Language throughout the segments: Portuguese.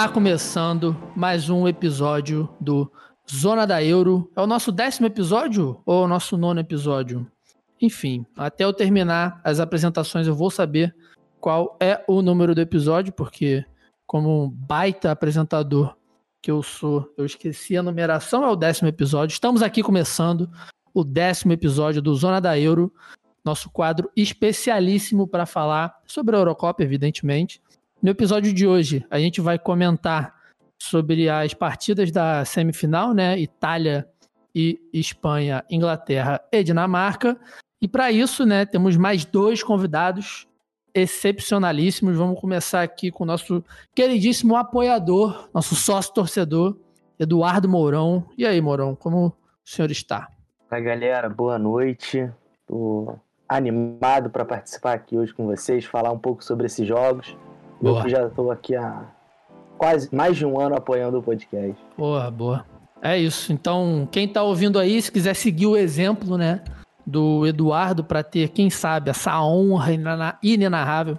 galera, tá começando mais um episódio do Zona da Euro. É o nosso décimo episódio ou o nosso nono episódio? Enfim, até eu terminar as apresentações eu vou saber qual é o número do episódio, porque como um baita apresentador que eu sou, eu esqueci a numeração, é o décimo episódio. Estamos aqui começando o décimo episódio do Zona da Euro, nosso quadro especialíssimo para falar sobre a Eurocopa, evidentemente. No episódio de hoje, a gente vai comentar sobre as partidas da semifinal, né? Itália e Espanha, Inglaterra e Dinamarca. E para isso, né, temos mais dois convidados excepcionalíssimos. Vamos começar aqui com o nosso queridíssimo apoiador, nosso sócio torcedor, Eduardo Mourão. E aí, Mourão, como o senhor está? Oi, galera, boa noite. Tô animado para participar aqui hoje com vocês, falar um pouco sobre esses jogos. Boa. Eu já estou aqui há quase mais de um ano apoiando o podcast. Boa, boa. É isso. Então, quem está ouvindo aí, se quiser seguir o exemplo, né, do Eduardo para ter, quem sabe, essa honra inenarrável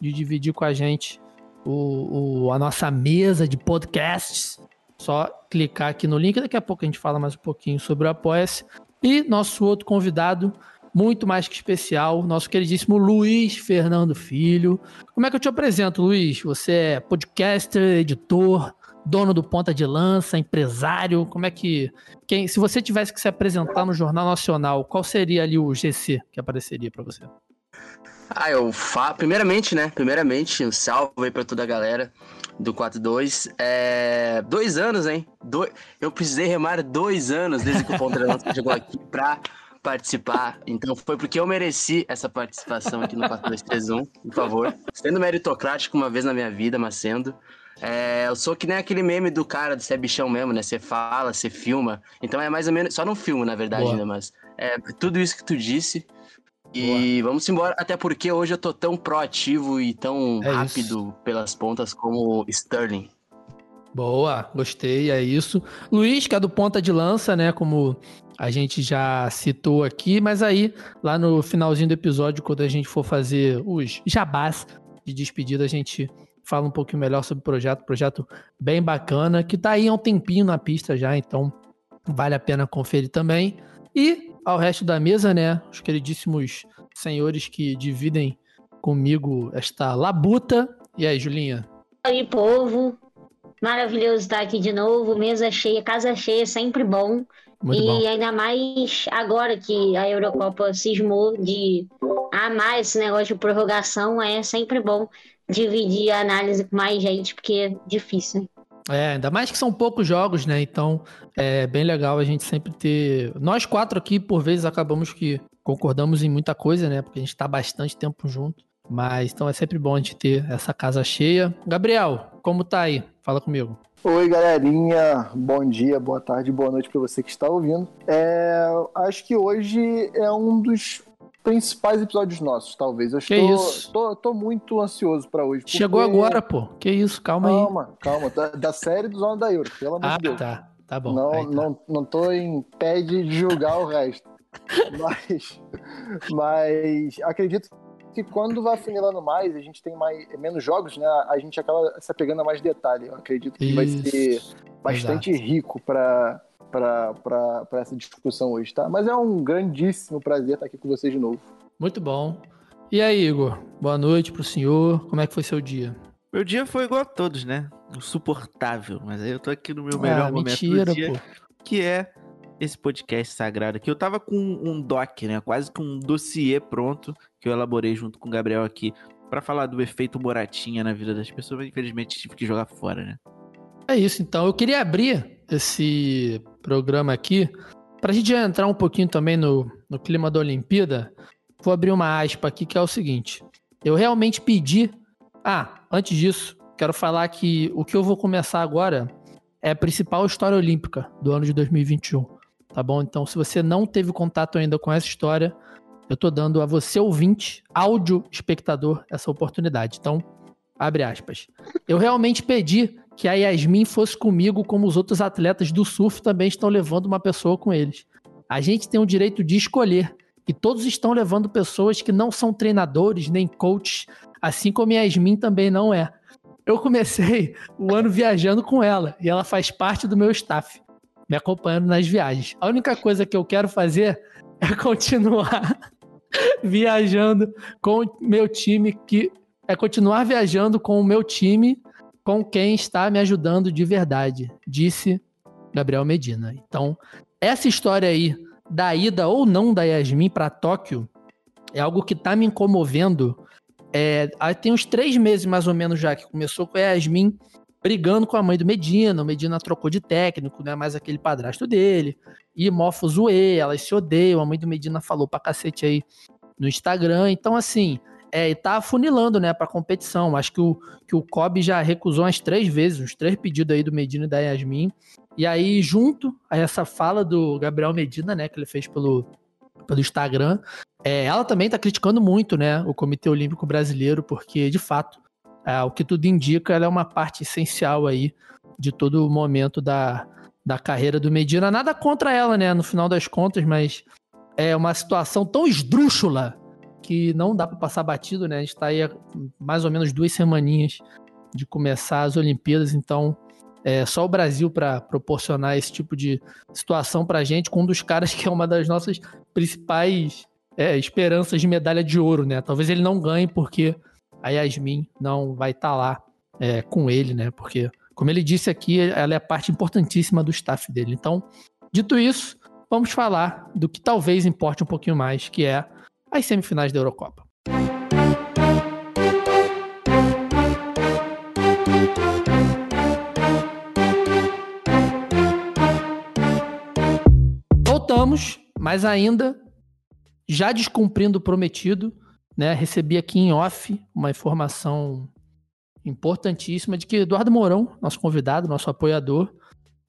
de dividir com a gente o, o, a nossa mesa de podcasts, só clicar aqui no link. Daqui a pouco a gente fala mais um pouquinho sobre o Apoia-se. E nosso outro convidado, muito mais que especial, nosso queridíssimo Luiz Fernando Filho. Como é que eu te apresento, Luiz? Você é podcaster, editor, dono do Ponta de Lança, empresário. Como é que. Quem, se você tivesse que se apresentar no Jornal Nacional, qual seria ali o GC que apareceria para você? Ah, eu fa... Primeiramente, né? Primeiramente, um salve aí pra toda a galera do 4-2. É... Dois anos, hein? Do... Eu precisei remar dois anos desde que o Ponta de Lança chegou aqui pra participar. Então foi porque eu mereci essa participação aqui no 4231, por favor. Sendo meritocrático uma vez na minha vida, mas sendo. É, eu sou que nem aquele meme do cara do Cê é bichão mesmo, né? Você fala, você filma. Então é mais ou menos. Só não filmo, na verdade, né? Mas é tudo isso que tu disse. E Boa. vamos embora, até porque hoje eu tô tão proativo e tão é rápido isso. pelas pontas como Sterling. Boa, gostei, é isso. Luiz, que é do ponta de lança, né? Como a gente já citou aqui, mas aí, lá no finalzinho do episódio, quando a gente for fazer os jabás de despedida, a gente fala um pouquinho melhor sobre o projeto. Projeto bem bacana, que tá aí há um tempinho na pista já, então vale a pena conferir também. E ao resto da mesa, né? Os queridíssimos senhores que dividem comigo esta labuta. E aí, Julinha? Aí, povo. Maravilhoso estar aqui de novo. Mesa cheia, casa cheia, sempre bom. Muito e bom. ainda mais agora que a Eurocopa cismou de amar esse negócio de prorrogação, é sempre bom dividir a análise com mais gente, porque é difícil. É, ainda mais que são poucos jogos, né? Então é bem legal a gente sempre ter. Nós quatro aqui, por vezes, acabamos que concordamos em muita coisa, né? Porque a gente tá bastante tempo junto. Mas então é sempre bom a gente ter essa casa cheia. Gabriel, como tá aí? Fala comigo. Oi, galerinha. Bom dia, boa tarde, boa noite para você que está ouvindo. É, acho que hoje é um dos principais episódios nossos, talvez. Eu que estou, isso? Tô, tô muito ansioso para hoje. Chegou agora, pô. Que isso, calma, calma aí. Calma, calma. Da, da série do Zona da Euro, pelo amor ah, de Deus. tá. Tá bom. Não, tá. não, não tô em pé de julgar o resto. mas, mas acredito que quando vai afunilando mais, a gente tem mais, menos jogos, né? A gente acaba se apegando a mais detalhe. Eu acredito que Isso. vai ser bastante Exato. rico para para essa discussão hoje, tá? Mas é um grandíssimo prazer estar aqui com vocês de novo. Muito bom. E aí, Igor? Boa noite pro senhor. Como é que foi seu dia? Meu dia foi igual a todos, né? Insuportável. Mas aí eu tô aqui no meu melhor ah, momento mentira, do dia, pô. que é esse podcast sagrado aqui. Eu tava com um doc, né? Quase com um dossiê pronto que eu elaborei junto com o Gabriel aqui para falar do efeito Moratinha na vida das pessoas, mas infelizmente tive que jogar fora, né? É isso, então. Eu queria abrir esse programa aqui para a gente entrar um pouquinho também no, no clima da Olimpíada. Vou abrir uma aspa aqui que é o seguinte: eu realmente pedi. Ah, antes disso, quero falar que o que eu vou começar agora é a principal história olímpica do ano de 2021 tá bom? Então, se você não teve contato ainda com essa história, eu tô dando a você, ouvinte, áudio espectador, essa oportunidade. Então, abre aspas. Eu realmente pedi que a Yasmin fosse comigo, como os outros atletas do surf também estão levando uma pessoa com eles. A gente tem o direito de escolher. E todos estão levando pessoas que não são treinadores nem coaches, assim como Yasmin também não é. eu comecei o ano viajando com ela e ela faz parte do meu staff, me acompanhando nas viagens. A única coisa que eu quero fazer é continuar viajando com o meu time, que é continuar viajando com o meu time, com quem está me ajudando de verdade, disse Gabriel Medina. Então, essa história aí da ida ou não da Yasmin para Tóquio é algo que está me comovendo. É, tem uns três meses mais ou menos já que começou com a Yasmin brigando com a mãe do Medina. O Medina trocou de técnico, não é mais aquele padrasto dele. E mofo zoe, elas se odeiam. A mãe do Medina falou pra cacete aí no Instagram. Então, assim, é, tá afunilando, né, pra competição. Acho que o, que o Kobe já recusou umas três vezes, uns três pedidos aí do Medina e da Yasmin. E aí, junto a essa fala do Gabriel Medina, né, que ele fez pelo, pelo Instagram, é, ela também tá criticando muito, né, o Comitê Olímpico Brasileiro, porque, de fato, é, o que tudo indica, ela é uma parte essencial aí de todo o momento da, da carreira do Medina. Nada contra ela, né, no final das contas, mas é uma situação tão esdrúxula que não dá para passar batido, né? A gente tá aí há mais ou menos duas semaninhas de começar as Olimpíadas, então é só o Brasil para proporcionar esse tipo de situação para gente com um dos caras que é uma das nossas principais é, esperanças de medalha de ouro, né? Talvez ele não ganhe porque a Yasmin não vai estar tá lá é, com ele, né? Porque, como ele disse aqui, ela é parte importantíssima do staff dele. Então, dito isso, vamos falar do que talvez importe um pouquinho mais, que é as semifinais da Eurocopa. Voltamos, mas ainda já descumprindo o prometido, né, recebi aqui em off uma informação importantíssima de que Eduardo Mourão, nosso convidado, nosso apoiador,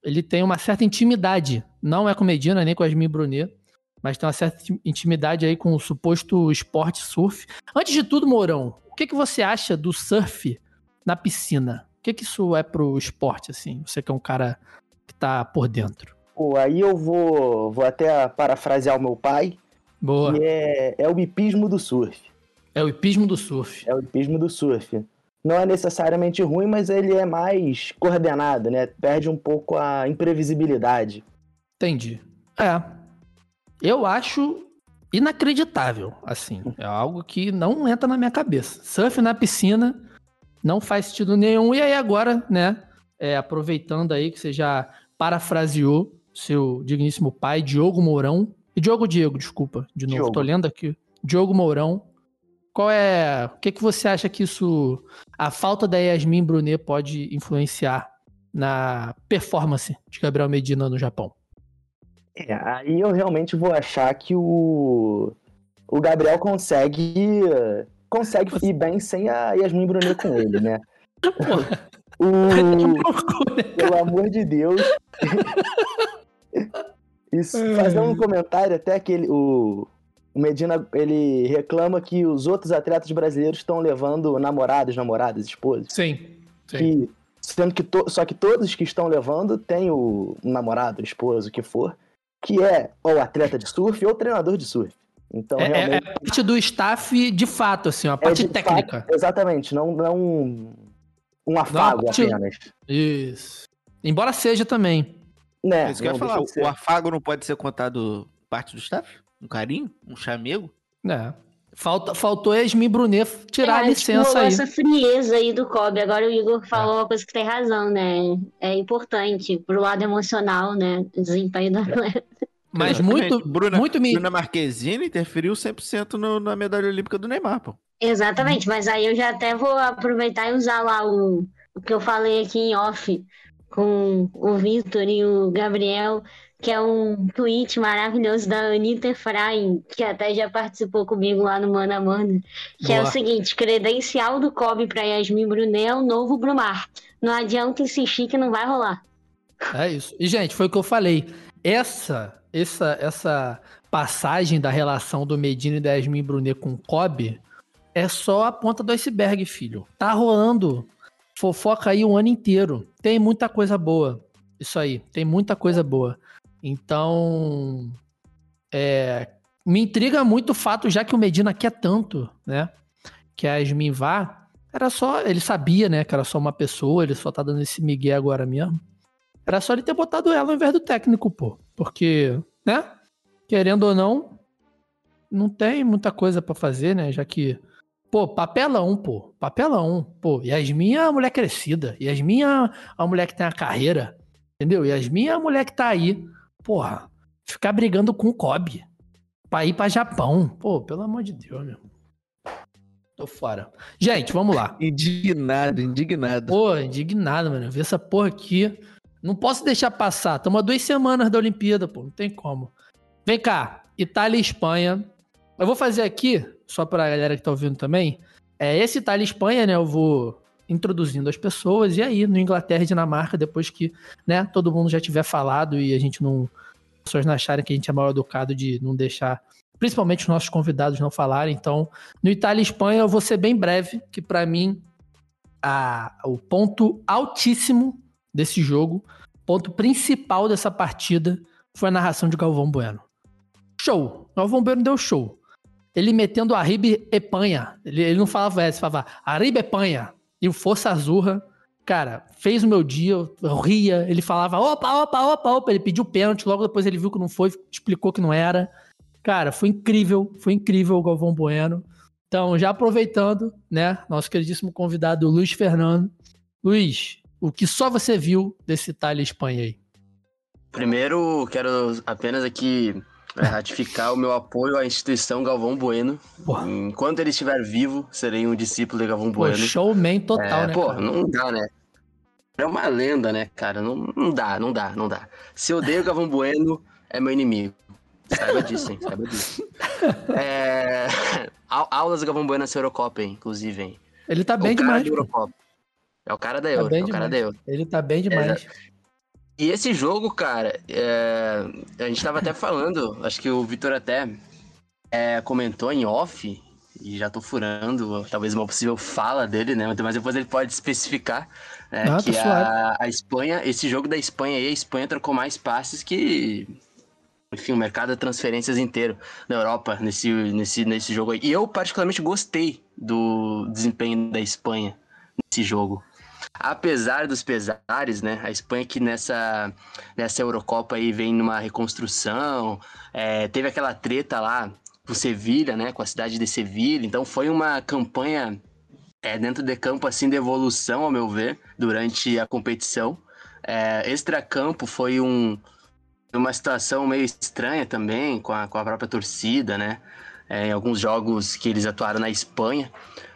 ele tem uma certa intimidade, não é com Medina nem com Asmin Brunet, mas tem uma certa intimidade aí com o suposto esporte surf. Antes de tudo, Mourão, o que, que você acha do surf na piscina? O que, que isso é pro esporte, assim? Você que é um cara que tá por dentro. Pô, aí eu vou, vou até parafrasear o meu pai, Boa. que é, é o hipismo do surf. É o hipismo do surf. É o hipismo do surf. Não é necessariamente ruim, mas ele é mais coordenado, né? Perde um pouco a imprevisibilidade. Entendi. É. Eu acho inacreditável, assim. É algo que não entra na minha cabeça. Surf na piscina não faz sentido nenhum. E aí agora, né? É, aproveitando aí que você já parafraseou seu digníssimo pai, Diogo Mourão. E Diogo Diego, desculpa, de novo. Diogo. Tô lendo aqui. Diogo Mourão qual é. O que, que você acha que isso. A falta da Yasmin Brunet pode influenciar na performance de Gabriel Medina no Japão? É, aí eu realmente vou achar que o. O Gabriel consegue. Consegue ir bem sem a Yasmin Brunet com ele, né? o... Pelo amor de Deus. Isso, fazer um comentário até aquele. O, o Medina ele reclama que os outros atletas brasileiros estão levando namorados, namoradas, esposas. Sim. sim. Que, sendo que to, só que todos que estão levando têm o um namorado, esposo, o que for, que é ou atleta de surf ou treinador de surf. Então, é, é realmente... é parte do staff de fato, assim, a parte é técnica. Fato, exatamente, não, não um afago não, parte... apenas. Isso. Embora seja também. Né, Isso que eu ia falar, o afago não pode ser contado parte do staff? Um carinho? Um chamego? É. Falta, faltou Esmi Brunet tirar é, a licença aí. essa frieza aí do Kobe. Agora o Igor falou é. uma coisa que tem razão, né? É importante pro lado emocional, né? O desempenho do atleta. Mas muito, Bruna, muito me... Bruna Marquezine interferiu 100% no, na medalha olímpica do Neymar, pô. Exatamente, mas aí eu já até vou aproveitar e usar lá o, o que eu falei aqui em off com o Vitor e o Gabriel que é um tweet maravilhoso da Anitta Efraim, que até já participou comigo lá no Mano a Mano, que Boa. é o seguinte, credencial do Kobe para Yasmin Brunet é o novo Brumar. Não adianta insistir que não vai rolar. É isso. E, gente, foi o que eu falei. Essa, essa, essa passagem da relação do Medina e da Yasmin Brunet com o Kobe é só a ponta do iceberg, filho. Tá rolando fofoca aí o ano inteiro. Tem muita coisa boa. Isso aí, tem muita coisa boa. Então, é, me intriga muito o fato, já que o Medina quer tanto, né? Que a Yasmin vá, Era só. Ele sabia, né, que era só uma pessoa, ele só tá dando esse migué agora mesmo. Era só ele ter botado ela ao invés do técnico, pô. Porque, né? Querendo ou não, não tem muita coisa para fazer, né? Já que. Pô, papelão, pô. Papelão. Pô, Yasmin é a mulher crescida. Yasmin é a mulher que tem a carreira. Entendeu? Yasmin é a mulher que tá aí. Porra, ficar brigando com o Kobe. Pra ir pra Japão. Pô, pelo amor de Deus, meu. Tô fora. Gente, vamos lá. Indignado, indignado. Pô, indignado, mano. Ver essa porra aqui. Não posso deixar passar. Estamos duas semanas da Olimpíada, pô. Não tem como. Vem cá. Itália e Espanha. Eu vou fazer aqui, só pra galera que tá ouvindo também. É esse Itália e Espanha, né? Eu vou introduzindo as pessoas. E aí, no Inglaterra e Dinamarca, depois que né, todo mundo já tiver falado e a gente não. As pessoas não acharem que a gente é mal educado de não deixar. Principalmente os nossos convidados não falarem. Então, no Itália e Espanha, eu vou ser bem breve, que para mim a, o ponto altíssimo desse jogo, ponto principal dessa partida, foi a narração de Galvão Bueno. Show! Galvão Bueno deu show. Ele metendo a Ribe Epanha. Ele, ele não falava essa, falava Ribe Epanha. E o Força Azurra, cara, fez o meu dia, eu ria. Ele falava opa, opa, opa, opa. Ele pediu pênalti, logo depois ele viu que não foi, explicou que não era. Cara, foi incrível, foi incrível o Galvão Bueno. Então, já aproveitando, né, nosso queridíssimo convidado Luiz Fernando. Luiz, o que só você viu desse Itália e Espanha aí? Primeiro, quero apenas aqui é, ratificar o meu apoio à instituição Galvão Bueno. Porra. Enquanto ele estiver vivo, serei um discípulo de Galvão Bueno. Pô, showman total, é, né? Pô, cara? não dá, né? É uma lenda, né, cara? Não, não dá, não dá, não dá. Se eu odeio Galvão Bueno, é meu inimigo. Saiba disso, hein? Saiba disso. É... Aulas do Galvão Bueno nessa Eurocopa, hein? Inclusive, hein? Ele tá bem demais. Eurocopa. É o cara da tá Euro, tá é o cara da Euro. Ele tá bem demais. E esse jogo, cara, é... a gente tava até falando, acho que o Vitor até é, comentou em off, e já tô furando talvez uma possível fala dele, né? Mas depois ele pode especificar né, ah, que a, a, Espanha, esse jogo da Espanha aí, a Espanha trocou mais passes que. Enfim, o mercado de transferências inteiro na Europa nesse, nesse, nesse jogo aí. E eu, particularmente, gostei do desempenho da Espanha nesse jogo. Apesar dos pesares, né? A Espanha que nessa, nessa Eurocopa aí vem numa reconstrução, é, teve aquela treta lá com Sevilha, né? Com a cidade de Sevilha. Então foi uma campanha é, dentro de campo assim de evolução, ao meu ver, durante a competição. É, extra-campo foi um, uma situação meio estranha também com a, com a própria torcida, né? É, em alguns jogos que eles atuaram na Espanha.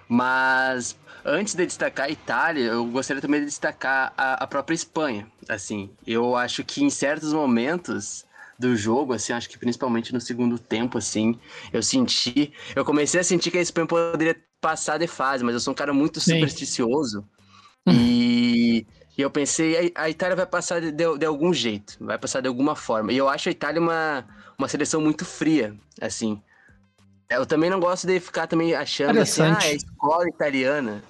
Mas Antes de destacar a Itália, eu gostaria também de destacar a, a própria Espanha. Assim, eu acho que em certos momentos do jogo, assim, acho que principalmente no segundo tempo, assim, eu senti, eu comecei a sentir que a Espanha poderia passar de fase, mas eu sou um cara muito Sim. supersticioso e, e, eu pensei, a, a Itália vai passar de, de, de, algum jeito, vai passar de alguma forma. E eu acho a Itália uma, uma seleção muito fria, assim. Eu também não gosto de ficar também achando assim, ah, é a escola italiana.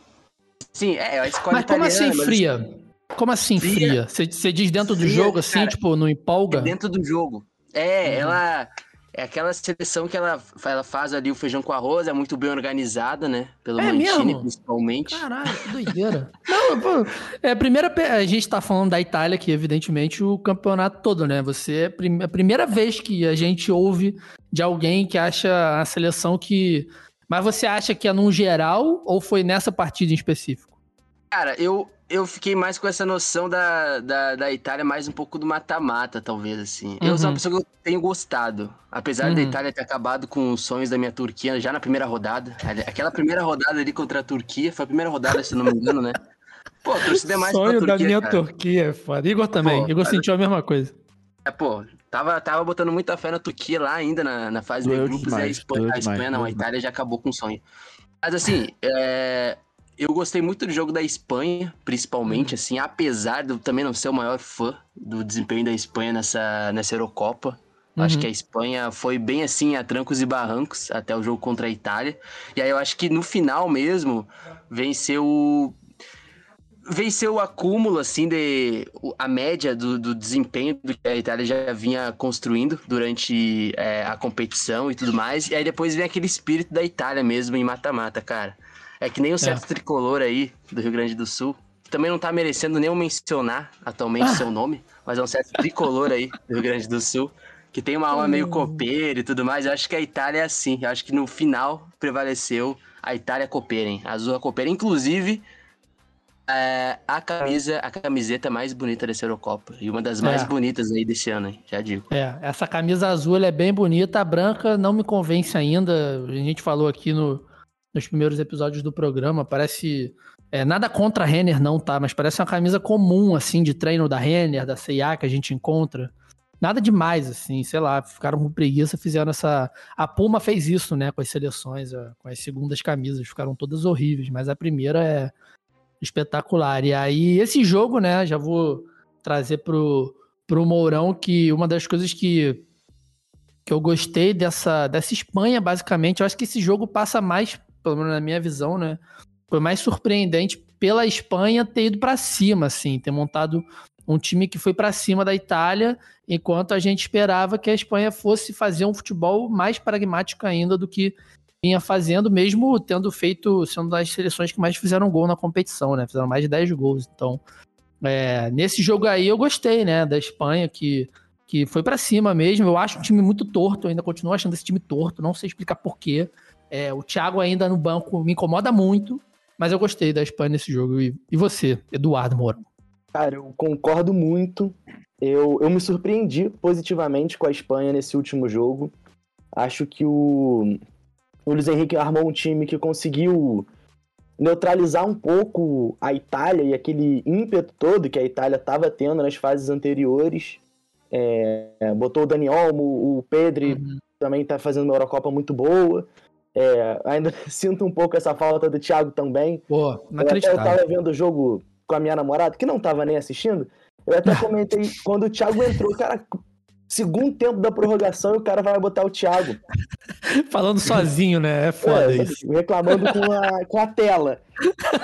Sim, é, a escola Mas como assim fria? Como assim fria? Você, você diz dentro do jogo, assim, cara, tipo, não empolga? É dentro do jogo. É, uhum. ela... É aquela seleção que ela, ela faz ali o feijão com arroz, é muito bem organizada, né? Pelo é Mantini, mesmo? principalmente. Caralho, que doideira. Não, pô, é a primeira. A gente tá falando da Itália, que evidentemente o campeonato todo, né? Você é a primeira vez que a gente ouve de alguém que acha a seleção que mas você acha que é num geral ou foi nessa partida em específico? Cara, eu, eu fiquei mais com essa noção da, da, da Itália, mais um pouco do mata-mata, talvez, assim. Uhum. Eu sou uma uhum. pessoa que eu tenho gostado. Apesar uhum. da Itália ter acabado com os sonhos da minha Turquia já na primeira rodada. Aquela primeira rodada ali contra a Turquia, foi a primeira rodada, se não me engano, né? Pô, torcida é mais Sonho Turquia, da minha cara. Turquia, é foda. Igor também. Pô, Igor cara... sentiu a mesma coisa. É, pô, tava, tava botando muita fé na Turquia lá ainda na, na fase de grupos demais, e a Espanha, a Espanha não, a Itália já acabou com o sonho. Mas assim, é, eu gostei muito do jogo da Espanha, principalmente, hum. assim, apesar de eu também não ser o maior fã do desempenho da Espanha nessa, nessa Eurocopa. Uhum. Acho que a Espanha foi bem assim, a trancos e barrancos, até o jogo contra a Itália. E aí eu acho que no final mesmo, venceu venceu o acúmulo, assim, de a média do, do desempenho que a Itália já vinha construindo durante é, a competição e tudo mais. E aí depois vem aquele espírito da Itália mesmo em mata-mata, cara. É que nem o certo é. tricolor aí do Rio Grande do Sul. Também não tá merecendo nem mencionar atualmente ah. seu nome, mas é um certo tricolor aí do Rio Grande do Sul, que tem uma alma meio hum. copeira e tudo mais. Eu acho que a Itália é assim. Eu acho que no final prevaleceu a Itália copeira, hein? A azul copeira. Inclusive, é a camisa, a camiseta mais bonita dessa Eurocopa. E uma das mais é. bonitas aí desse ano, hein? já digo. É, essa camisa azul é bem bonita, a branca não me convence ainda. A gente falou aqui no, nos primeiros episódios do programa, parece. É, nada contra a Renner, não, tá? Mas parece uma camisa comum, assim, de treino da Renner, da CIA que a gente encontra. Nada demais, assim, sei lá, ficaram com preguiça, fizeram essa. A Puma fez isso, né, com as seleções, com as segundas camisas, ficaram todas horríveis, mas a primeira é espetacular. E aí, esse jogo, né, já vou trazer pro, pro Mourão que uma das coisas que, que eu gostei dessa, dessa Espanha, basicamente, eu acho que esse jogo passa mais, pelo menos na minha visão, né, foi mais surpreendente pela Espanha ter ido para cima, assim, ter montado um time que foi para cima da Itália, enquanto a gente esperava que a Espanha fosse fazer um futebol mais pragmático ainda do que vinha fazendo, mesmo tendo feito, sendo das seleções que mais fizeram gol na competição, né? Fizeram mais de 10 gols. Então, é, nesse jogo aí eu gostei, né? Da Espanha, que, que foi para cima mesmo. Eu acho um time muito torto, ainda continuo achando esse time torto, não sei explicar porquê. É, o Thiago ainda no banco me incomoda muito, mas eu gostei da Espanha nesse jogo. E, e você, Eduardo Moro? Cara, eu concordo muito. Eu, eu me surpreendi positivamente com a Espanha nesse último jogo. Acho que o, o Luiz Henrique armou um time que conseguiu neutralizar um pouco a Itália e aquele ímpeto todo que a Itália estava tendo nas fases anteriores. É, botou o Dani Olmo, o Pedro uhum. também está fazendo uma Eurocopa muito boa. É, ainda sinto um pouco essa falta do Thiago também. Pô, não eu, eu tava vendo o jogo com a minha namorada, que não estava nem assistindo. Eu até comentei, quando o Thiago entrou, cara, Segundo tempo da prorrogação e o cara vai botar o Thiago. Falando sozinho, né? É foda é, isso. Reclamando com a, com a tela.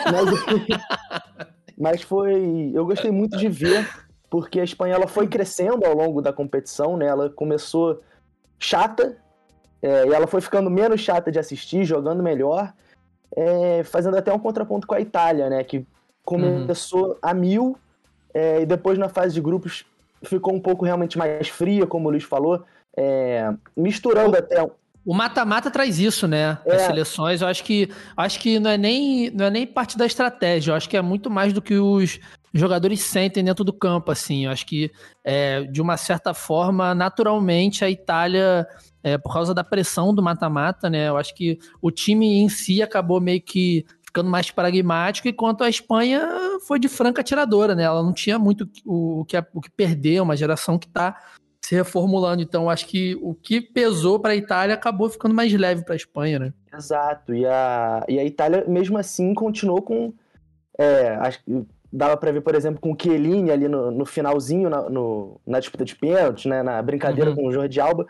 Mas, mas foi. Eu gostei muito de ver, porque a Espanha ela foi crescendo ao longo da competição, né? Ela começou chata, é, e ela foi ficando menos chata de assistir, jogando melhor, é, fazendo até um contraponto com a Itália, né? Que começou uhum. a mil, é, e depois na fase de grupos ficou um pouco realmente mais fria, como o Luiz falou, é, misturando o, até. O mata-mata traz isso, né? É. As seleções, eu acho que acho que não é nem não é nem parte da estratégia, eu acho que é muito mais do que os jogadores sentem dentro do campo, assim. Eu acho que é, de uma certa forma, naturalmente, a Itália é, por causa da pressão do mata-mata, né? Eu acho que o time em si acabou meio que ficando mais pragmático, enquanto a Espanha foi de franca atiradora, né? Ela não tinha muito o, o, que, o que perder, uma geração que está se reformulando. Então, acho que o que pesou para a Itália acabou ficando mais leve para a Espanha, né? Exato. E a, e a Itália, mesmo assim, continuou com. É, acho que dava para ver, por exemplo, com o Chiellini ali no, no finalzinho, na, no, na disputa de pênaltis, né? Na brincadeira uhum. com o Jordi Alba.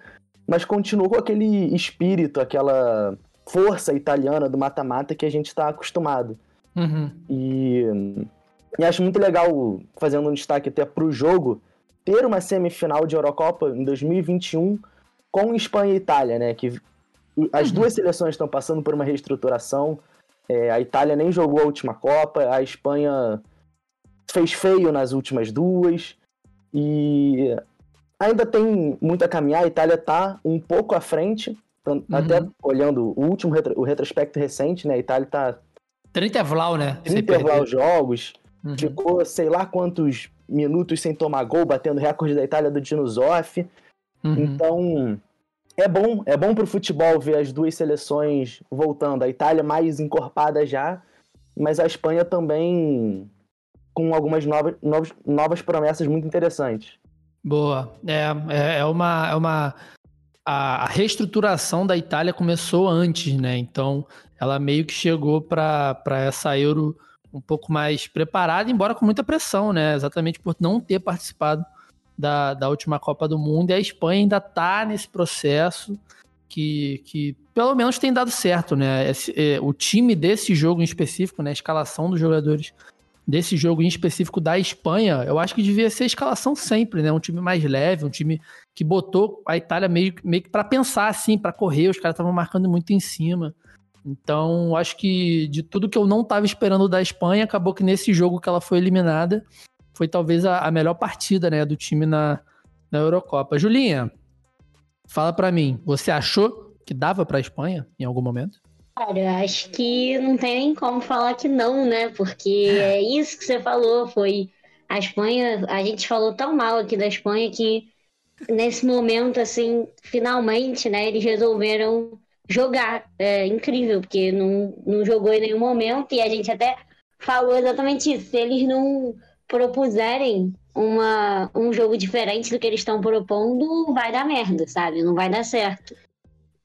Mas continuou com aquele espírito, aquela força italiana do mata-mata que a gente está acostumado. Uhum. E, e, acho muito legal, fazendo um destaque até para o jogo, ter uma semifinal de Eurocopa em 2021 com Espanha e Itália, né? Que as uhum. duas seleções estão passando por uma reestruturação. É, a Itália nem jogou a última Copa, a Espanha fez feio nas últimas duas. E ainda tem muito a caminhar, a Itália está um pouco à frente, então, uhum. Até olhando o último retro, o retrospecto recente, né? A Itália tá. 30 Vlau, né? 30 Vlau jogos. Uhum. Ficou sei lá quantos minutos sem tomar gol, batendo recorde da Itália do Dino Zoff. Uhum. Então, é bom, é bom pro futebol ver as duas seleções voltando. A Itália mais encorpada já, mas a Espanha também com algumas novas, novas, novas promessas muito interessantes. Boa. É, é, é uma, é uma a, reestruturação da Itália começou antes, né? Então ela meio que chegou para essa Euro um pouco mais preparada, embora com muita pressão, né? Exatamente por não ter participado da, da última Copa do Mundo. E a Espanha ainda está nesse processo que, que pelo menos tem dado certo, né? Esse, é, o time desse jogo em específico, né? A escalação dos jogadores desse jogo em específico da Espanha, eu acho que devia ser a escalação sempre, né? Um time mais leve, um time que botou a Itália meio, meio que para pensar assim, para correr, os caras estavam marcando muito em cima. Então, acho que de tudo que eu não estava esperando da Espanha, acabou que nesse jogo que ela foi eliminada, foi talvez a, a melhor partida né, do time na, na Eurocopa. Julinha, fala para mim, você achou que dava para a Espanha em algum momento? Cara, acho que não tem nem como falar que não, né? Porque é isso que você falou, foi a Espanha, a gente falou tão mal aqui da Espanha que nesse momento, assim, finalmente, né, eles resolveram jogar. É incrível, porque não, não jogou em nenhum momento e a gente até falou exatamente isso. Se eles não propuserem uma, um jogo diferente do que eles estão propondo, vai dar merda, sabe? Não vai dar certo.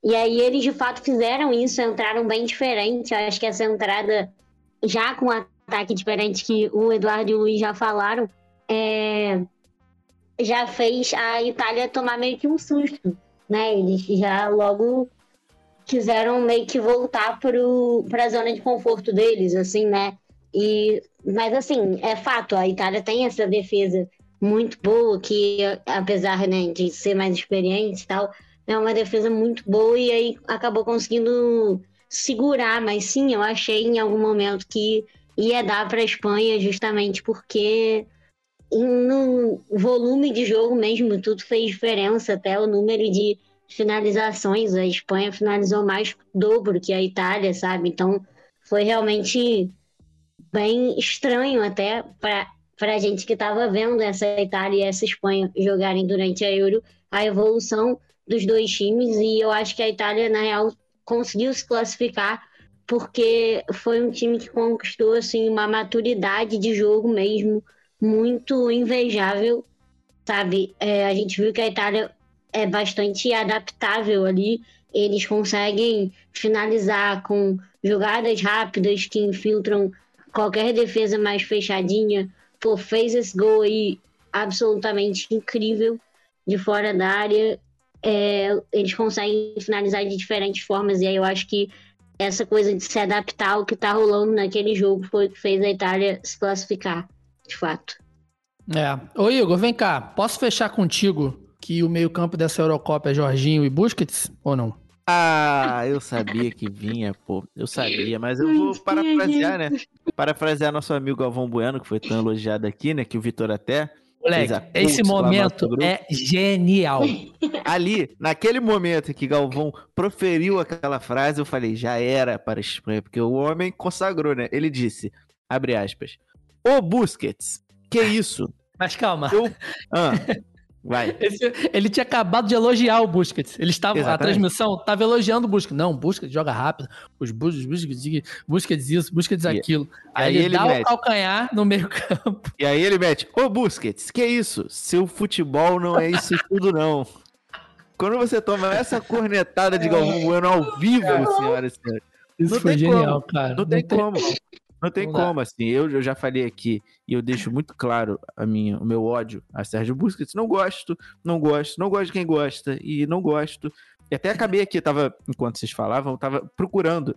E aí eles de fato fizeram isso, entraram bem diferente. Eu acho que essa entrada, já com um ataque diferente que o Eduardo e o Luiz já falaram, é, já fez a Itália tomar meio que um susto, né? Eles já logo quiseram meio que voltar para a zona de conforto deles, assim, né? E, mas assim, é fato, a Itália tem essa defesa muito boa, que apesar né, de ser mais experiente e tal, é uma defesa muito boa e aí acabou conseguindo segurar, mas sim, eu achei em algum momento que ia dar para a Espanha justamente porque no volume de jogo mesmo tudo fez diferença, até o número de finalizações, a Espanha finalizou mais dobro que a Itália, sabe? Então foi realmente bem estranho até para a gente que estava vendo essa Itália e essa Espanha jogarem durante a Euro, a evolução dos dois times. E eu acho que a Itália, na real, conseguiu se classificar porque foi um time que conquistou assim uma maturidade de jogo mesmo muito invejável, sabe? É, a gente viu que a Itália é bastante adaptável ali, eles conseguem finalizar com jogadas rápidas que infiltram qualquer defesa mais fechadinha. Pô, fez esse gol aí absolutamente incrível de fora da área. É, eles conseguem finalizar de diferentes formas, e aí eu acho que essa coisa de se adaptar ao que tá rolando naquele jogo foi o que fez a Itália se classificar, de fato. É. Ô Igor, vem cá. Posso fechar contigo que o meio-campo dessa Eurocopa é Jorginho e Busquets ou não? Ah, eu sabia que vinha, pô. Eu sabia, mas eu vou parafrasear, né? Parafrasear nosso amigo Galvão Bueno, que foi tão elogiado aqui, né? Que o Vitor até. Moleque, esse momento é genial. Ali, naquele momento que Galvão proferiu aquela frase, eu falei, já era para a Espanha, porque o homem consagrou, né? Ele disse, abre aspas, o Busquets, que isso? Mas calma. Eu... Ah. Vai. Esse, ele tinha acabado de elogiar o Busquets. Ele estava, a transmissão estava elogiando o Busquets. Não, Busquets joga rápido. Os Busquets, Busquets isso, Busquets aquilo. Aí, aí ele, ele, dá mete. o calcanhar no meio campo. E aí ele mete, ô Busquets, que isso? Seu futebol não é isso tudo não. Quando você toma essa cornetada de Galvão Bueno ao vivo, senhoras e senhores. Isso não foi genial, como. cara. Não, não tem, tem como. Não tem Vamos como, lá. assim. Eu, eu já falei aqui e eu deixo muito claro a minha, o meu ódio a Sérgio Busquets. Não gosto, não gosto, não gosto de quem gosta e não gosto. E até acabei aqui, tava, enquanto vocês falavam, tava procurando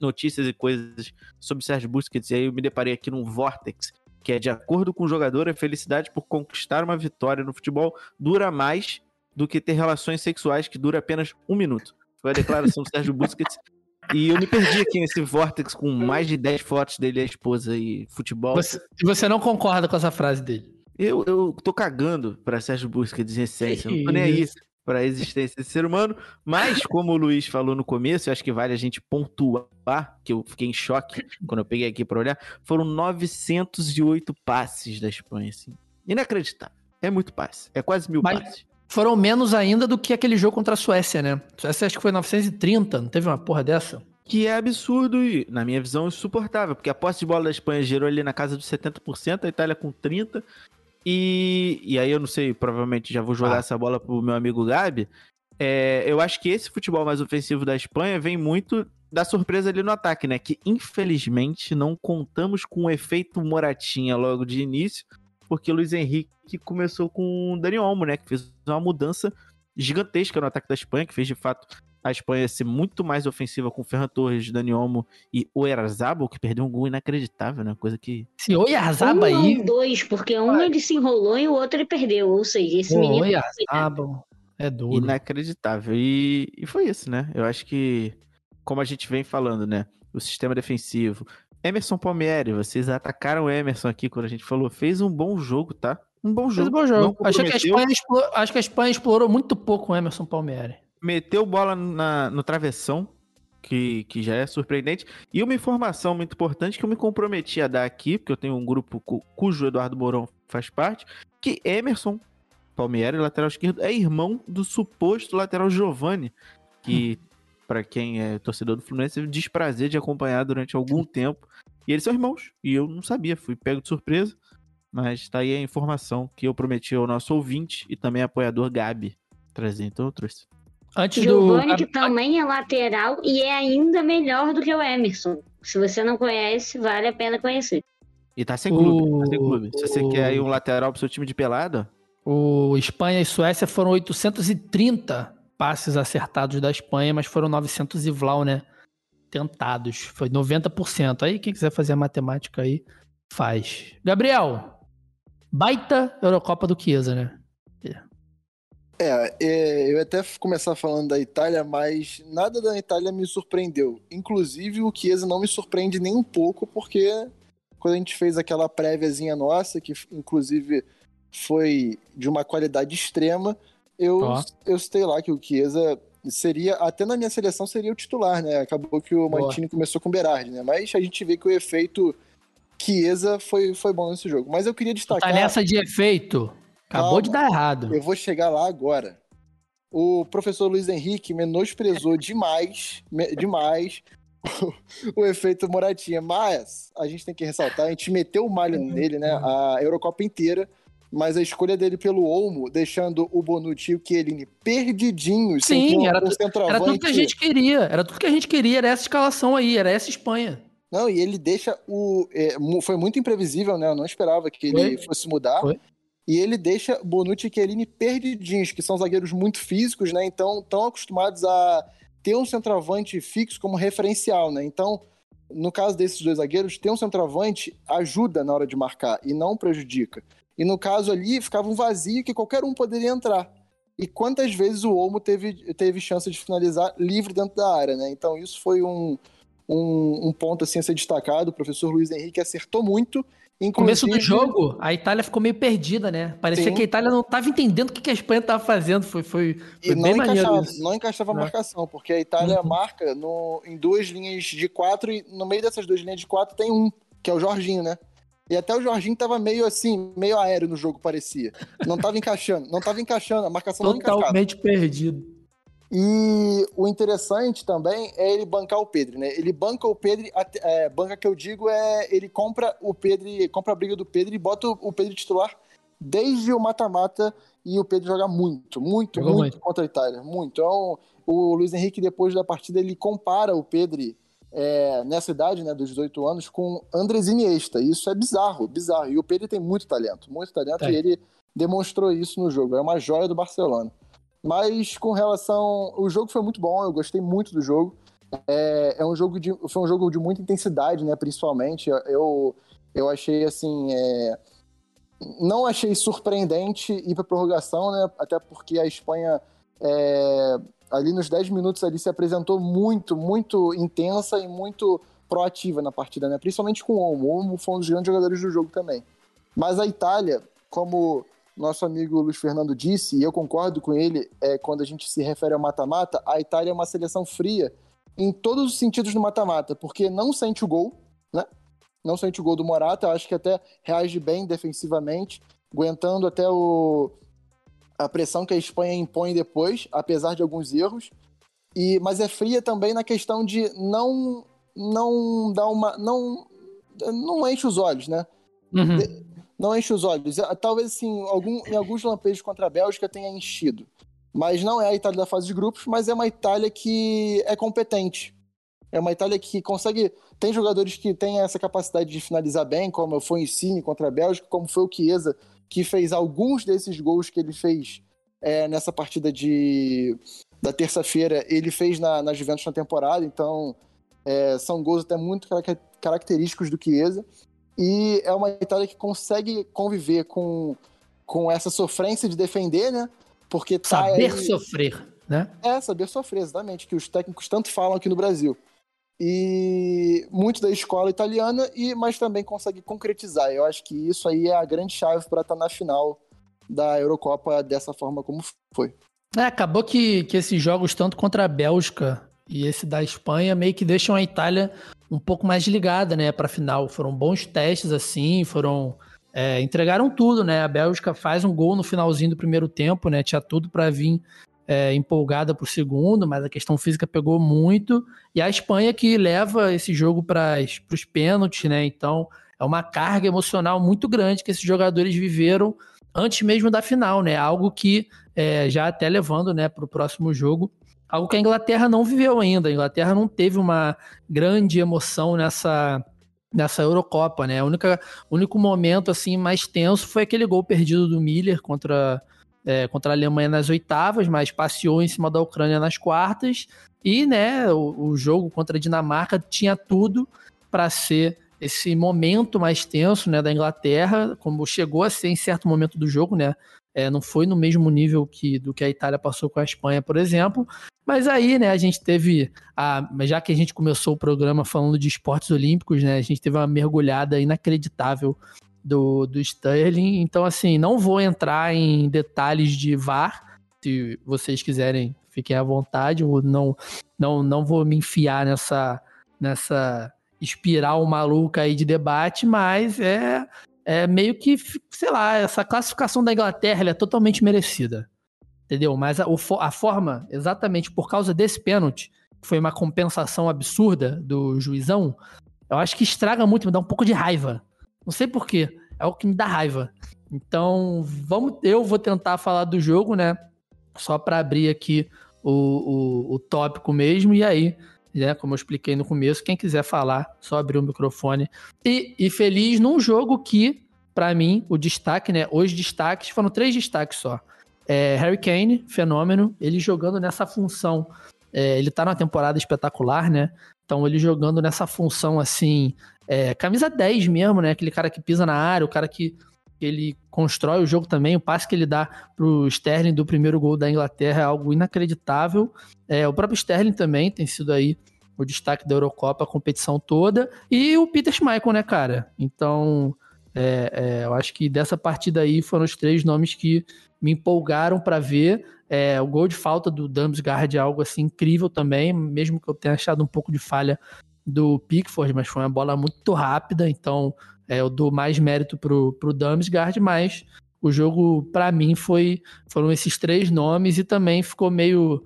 notícias e coisas sobre Sérgio Busquets. E aí eu me deparei aqui num Vortex, que é de acordo com o jogador, a felicidade por conquistar uma vitória no futebol dura mais do que ter relações sexuais que dura apenas um minuto. Foi a declaração do Sérgio Busquets e eu me perdi aqui nesse Vortex com mais de 10 fotos dele e a esposa e futebol. Você, você não concorda com essa frase dele? Eu, eu tô cagando pra Sérgio Busquets em essência. Não tô nem aí pra existência desse ser humano. Mas, como o Luiz falou no começo, eu acho que vale a gente pontuar, que eu fiquei em choque quando eu peguei aqui pra olhar, foram 908 passes da Espanha, assim. Inacreditável. É muito passe. É quase mil mas, passes. Foram menos ainda do que aquele jogo contra a Suécia, né? A Suécia acho que foi 930, não teve uma porra dessa? Que é absurdo e, na minha visão, insuportável, porque a posse de bola da Espanha gerou ali na casa dos 70%, a Itália com 30%. E, e aí eu não sei, provavelmente já vou jogar ah. essa bola pro meu amigo Gabi. É, eu acho que esse futebol mais ofensivo da Espanha vem muito da surpresa ali no ataque, né? Que infelizmente não contamos com o efeito Moratinha logo de início porque Luiz Henrique começou com o Dani Olmo, né? Que fez uma mudança gigantesca no ataque da Espanha, que fez de fato a Espanha ser muito mais ofensiva com Ferran Torres, Dani Olmo e Oyarzabal, que perdeu um gol inacreditável, né? Coisa que. Se Oyarzabal aí. Um dois, porque um ele se enrolou e o outro ele perdeu. Ou seja, esse Pô, menino. Oyarzabal é duro. Inacreditável. E, e foi isso, né? Eu acho que como a gente vem falando, né? O sistema defensivo. Emerson Palmieri, vocês atacaram o Emerson aqui quando a gente falou. Fez um bom jogo, tá? Um bom jogo. Fez um bom jogo. Acho que, a Espanha explorou, acho que a Espanha explorou muito pouco o Emerson Palmieri. Meteu bola na, no travessão, que, que já é surpreendente. E uma informação muito importante que eu me comprometi a dar aqui, porque eu tenho um grupo cu, cujo Eduardo Mourão faz parte, que Emerson Palmieri, lateral esquerdo, é irmão do suposto lateral Giovani, que, hum. Para quem é torcedor do Fluminense, teve desprazer de acompanhar durante algum tempo. E eles são irmãos, e eu não sabia, fui pego de surpresa. Mas tá aí a informação que eu prometi ao nosso ouvinte e também apoiador Gabi trazer, então eu trouxe. Antes Giovani, do... que também é lateral e é ainda melhor do que o Emerson. Se você não conhece, vale a pena conhecer. E tá sem clube, o... tá sem clube. Se você o... quer aí um lateral pro seu time de pelada. O Espanha e Suécia foram 830 passes acertados da Espanha, mas foram 900 e Vlau, né? Tentados. Foi 90%. Aí, quem quiser fazer a matemática aí, faz. Gabriel, baita Eurocopa do Chiesa, né? É, é, eu até começar falando da Itália, mas nada da Itália me surpreendeu. Inclusive, o Chiesa não me surpreende nem um pouco, porque quando a gente fez aquela préviazinha nossa, que inclusive foi de uma qualidade extrema, eu, oh. eu citei lá que o Chiesa seria, até na minha seleção, seria o titular, né? Acabou que o Mantini começou com o Berardi, né? Mas a gente vê que o efeito Chiesa foi, foi bom nesse jogo. Mas eu queria destacar... Tá nessa de efeito? Acabou Calma, de dar errado. Eu vou chegar lá agora. O professor Luiz Henrique menosprezou demais, demais o, o, efeito Moratinha. Mas a gente tem que ressaltar, a gente meteu o malho nele, né? A Eurocopa inteira. Mas a escolha dele pelo Olmo, deixando o Bonucci e o Chiellini perdidinhos. Sim, era, era tudo que a gente queria. Era tudo que a gente queria, era essa escalação aí, era essa Espanha. Não, e ele deixa o. É, foi muito imprevisível, né? Eu não esperava que ele foi. fosse mudar. Foi e ele deixa Bonucci e Chiellini perdidinhos, que são zagueiros muito físicos, né? Então, estão acostumados a ter um centroavante fixo como referencial, né? Então, no caso desses dois zagueiros, ter um centroavante ajuda na hora de marcar e não prejudica. E no caso ali, ficava um vazio que qualquer um poderia entrar. E quantas vezes o Olmo teve, teve chance de finalizar livre dentro da área, né? Então, isso foi um, um, um ponto assim, a ser destacado. O professor Luiz Henrique acertou muito no começo do jogo, a Itália ficou meio perdida, né? Parecia Sim. que a Itália não estava entendendo o que a Espanha estava fazendo. Foi, foi, foi e bem não encaixava, isso. não encaixava a né? marcação, porque a Itália uhum. marca no, em duas linhas de quatro e no meio dessas duas linhas de quatro tem um, que é o Jorginho, né? E até o Jorginho estava meio assim, meio aéreo no jogo, parecia. Não estava encaixando, não estava encaixando, a marcação Totalmente não encaixava. Totalmente perdido. E o interessante também é ele bancar o Pedro, né? Ele banca o Pedro, é, banca que eu digo é ele compra o Pedro, compra a briga do Pedro e bota o Pedro titular desde o mata-mata e o Pedro joga muito, muito, muito, muito, contra a Itália, muito. Então, o Luiz Henrique depois da partida ele compara o Pedro é, nessa idade, né, dos 18 anos, com Andres Iniesta. Isso é bizarro, bizarro. E o Pedro tem muito talento, muito talento é. e ele demonstrou isso no jogo. É uma joia do Barcelona. Mas com relação. O jogo foi muito bom, eu gostei muito do jogo. É, é um jogo de, foi um jogo de muita intensidade, né? Principalmente. Eu, eu achei assim. É, não achei surpreendente ir para prorrogação, né? Até porque a Espanha. É, ali nos 10 minutos ali se apresentou muito, muito intensa e muito proativa na partida, né? Principalmente com o Olmo. O Olmo foi um dos grandes jogadores do jogo também. Mas a Itália, como nosso amigo Luiz Fernando disse, e eu concordo com ele, é, quando a gente se refere ao mata-mata, a Itália é uma seleção fria em todos os sentidos do mata-mata, porque não sente o gol, né? Não sente o gol do Morata, eu acho que até reage bem defensivamente, aguentando até o, a pressão que a Espanha impõe depois, apesar de alguns erros. E, mas é fria também na questão de não não dar uma não não enche os olhos, né? Uhum. De, não enche os olhos. É, talvez assim, algum, em alguns lampejos contra a Bélgica tenha enchido. Mas não é a Itália da fase de grupos, mas é uma Itália que é competente. É uma Itália que consegue. Tem jogadores que têm essa capacidade de finalizar bem, como foi o Insigne contra a Bélgica, como foi o Chiesa, que fez alguns desses gols que ele fez é, nessa partida de, da terça-feira, ele fez na, na Juventus na temporada. Então, é, são gols até muito característicos do Chiesa. E é uma Itália que consegue conviver com, com essa sofrência de defender, né? Porque tá Saber aí... sofrer. né? É, saber sofrer, exatamente, que os técnicos tanto falam aqui no Brasil. E muito da escola italiana, e mas também consegue concretizar. Eu acho que isso aí é a grande chave para estar tá na final da Eurocopa dessa forma como foi. É, acabou que, que esses jogos, tanto contra a Bélgica e esse da Espanha, meio que deixam a Itália um pouco mais ligada, né, para final. Foram bons testes, assim, foram. É, entregaram tudo, né? A Bélgica faz um gol no finalzinho do primeiro tempo, né? Tinha tudo para vir é, empolgada para o segundo, mas a questão física pegou muito. E a Espanha que leva esse jogo para os pênaltis, né? Então é uma carga emocional muito grande que esses jogadores viveram antes mesmo da final, né? Algo que é, já até levando né, para o próximo jogo. Algo que a Inglaterra não viveu ainda. A Inglaterra não teve uma grande emoção nessa, nessa Eurocopa, né? O único momento assim mais tenso foi aquele gol perdido do Miller contra é, contra a Alemanha nas oitavas, mas passeou em cima da Ucrânia nas quartas. E né, o, o jogo contra a Dinamarca tinha tudo para ser esse momento mais tenso né, da Inglaterra, como chegou a ser em certo momento do jogo, né? É, não foi no mesmo nível que do que a Itália passou com a Espanha, por exemplo. Mas aí, né, a gente teve a, já que a gente começou o programa falando de esportes olímpicos, né, a gente teve uma mergulhada inacreditável do, do Sterling. Então, assim, não vou entrar em detalhes de VAR. Se vocês quiserem, fiquem à vontade. Eu não, não, não vou me enfiar nessa, nessa espiral maluca aí de debate, mas é, é meio que, sei lá, essa classificação da Inglaterra é totalmente merecida. Entendeu? Mas a, a forma, exatamente por causa desse pênalti, que foi uma compensação absurda do juizão, eu acho que estraga muito, me dá um pouco de raiva não sei porquê. É o que me dá raiva. Então, vamos, eu vou tentar falar do jogo, né? Só para abrir aqui o, o, o, tópico mesmo. E aí, né, como eu expliquei no começo, quem quiser falar, só abrir o microfone. E, e feliz num jogo que, para mim, o destaque, né? Os destaques foram três destaques só. É, Harry Kane, fenômeno, ele jogando nessa função. É, ele tá numa temporada espetacular, né? Então, ele jogando nessa função assim, é, camisa 10 mesmo, né? Aquele cara que pisa na área, o cara que ele constrói o jogo também. O passe que ele dá pro Sterling do primeiro gol da Inglaterra é algo inacreditável. É, o próprio Sterling também tem sido aí o destaque da Eurocopa, a competição toda. E o Peter Schmeichel, né, cara? Então, é, é, eu acho que dessa partida aí foram os três nomes que me empolgaram para ver. É, o gol de falta do Damsgaard é algo assim incrível também, mesmo que eu tenha achado um pouco de falha do Pickford, mas foi uma bola muito rápida, então é, eu dou mais mérito pro, pro Damsgaard, mas o jogo, para mim, foi foram esses três nomes e também ficou meio.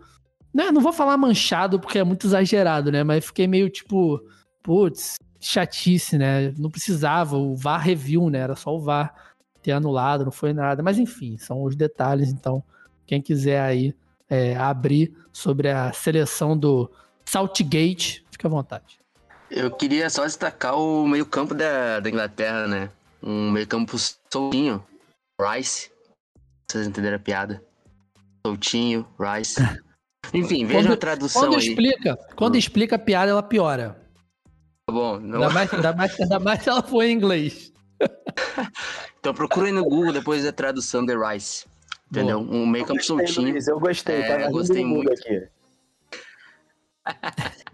Né, não vou falar manchado porque é muito exagerado, né? Mas fiquei meio tipo, putz, chatice, né? Não precisava, o VAR review, né? Era só o VAR ter anulado, não foi nada. Mas enfim, são os detalhes, então, quem quiser aí é, abrir sobre a seleção do Saltgate, fica à vontade. Eu queria só destacar o meio-campo da, da Inglaterra, né? Um meio-campo soltinho. Rice. Vocês entenderam a piada? Soltinho, Rice. Enfim, veja a tradução quando aí. Explica, quando hum. explica a piada, ela piora. Tá bom. Não... Ainda, mais, ainda, mais, ainda mais se ela for em inglês. então procura aí no Google depois da tradução de Rice. Entendeu? Boa. Um meio-campo soltinho. Luiz, eu gostei, é, tá gostei muito. Aqui.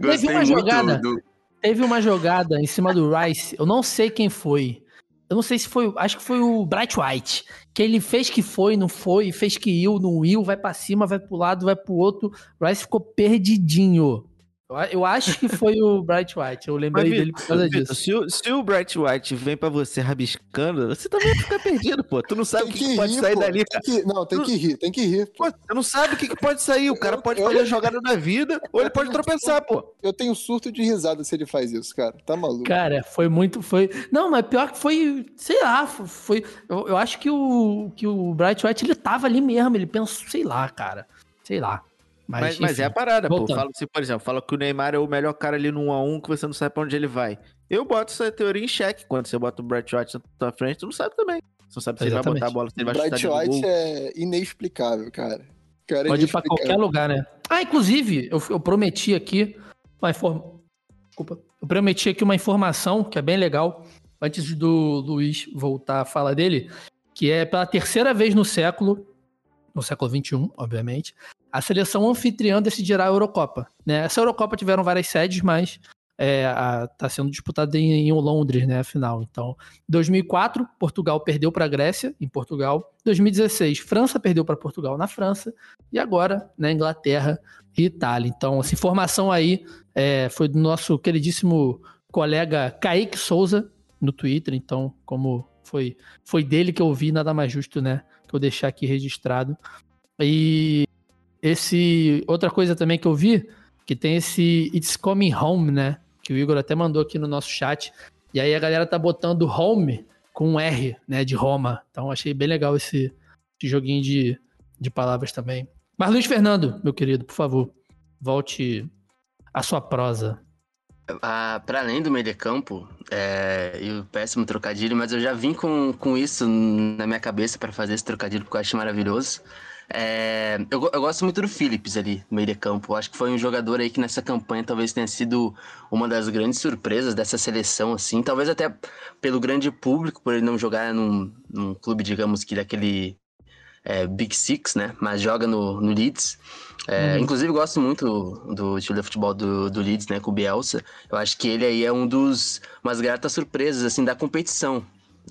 teve uma jogada. Do... Teve uma jogada em cima do Rice. Eu não sei quem foi. Eu não sei se foi. Acho que foi o Bright White. Que ele fez que foi, não foi, fez que iu, não iu, vai para cima, vai pro lado, vai pro outro. O Rice ficou perdidinho. Eu acho que foi o Bright White. Eu lembrei Mas, dele por causa disso. Se o, se o Bright White vem pra você rabiscando, você também vai ficar perdido, pô. Tu não sabe o que, que, pode sair pô. dali, cara. Que, não, tem que rir, tem que rir. Pô, você não sabe o que, que pode sair. O cara eu, pode eu, fazer a jogada da vida ou ele pode tropeçar, pô. Eu tenho surto de risada se ele faz isso, cara. Tá maluco. Cara, foi muito. Foi... Não, mas pior que foi. Sei lá, foi. Eu, eu acho que o, que o Bright White ele tava ali mesmo. Ele pensou, sei lá, cara. Sei lá. Mas, mas, mas, é a parada, voltando. pô. Fala assim, por exemplo, fala que o Neymar é o melhor cara ali no 1x1 que você não sabe pra onde ele vai. Eu boto essa teoria em xeque. Quando você bota o Brett White na tua frente, tu não sabe também. Você não sabe se Exatamente. ele vai botar a bola, se ele vai Bright chutar White é inexplicável, cara. cara é Pode ir pra qualquer lugar, né? Ah, inclusive, eu, eu prometi aqui uma informação. Desculpa. Eu prometi aqui uma informação que é bem legal, antes do Luiz voltar a falar dele, que é pela terceira vez no século no século XXI, obviamente, a seleção anfitriã decidirá a Eurocopa. Né? Essa Eurocopa tiveram várias sedes, mas está é, sendo disputada em, em, Londres, né, a final. Então, 2004, Portugal perdeu para a Grécia, em Portugal. 2016, França perdeu para Portugal na França. E agora, né, Inglaterra e Itália. Então, essa informação aí é, foi do nosso queridíssimo colega Kaique Souza no Twitter. Então, como foi, foi dele que eu vi, nada mais justo, né, que eu deixar aqui registrado. E esse outra coisa também que eu vi, que tem esse It's Coming Home, né? que o Igor até mandou aqui no nosso chat. E aí a galera tá botando home com um R, né, de Roma. Então achei bem legal esse, esse joguinho de, de palavras também. Mas Luiz Fernando, meu querido, por favor, volte à sua prosa. Ah, para além do meio de campo, é, e o péssimo trocadilho, mas eu já vim com, com isso na minha cabeça para fazer esse trocadilho, porque eu acho maravilhoso. É, eu, eu, gosto muito do Phillips ali, no meio de campo. Eu acho que foi um jogador aí que nessa campanha talvez tenha sido uma das grandes surpresas dessa seleção, assim. Talvez até pelo grande público, por ele não jogar num, num clube, digamos que daquele é, Big Six, né? Mas joga no, no Leeds. É, hum. Inclusive, gosto muito do, estilo de futebol do, do Leeds, né? Com o Bielsa. Eu acho que ele aí é um dos... Umas gratas surpresas, assim, da competição.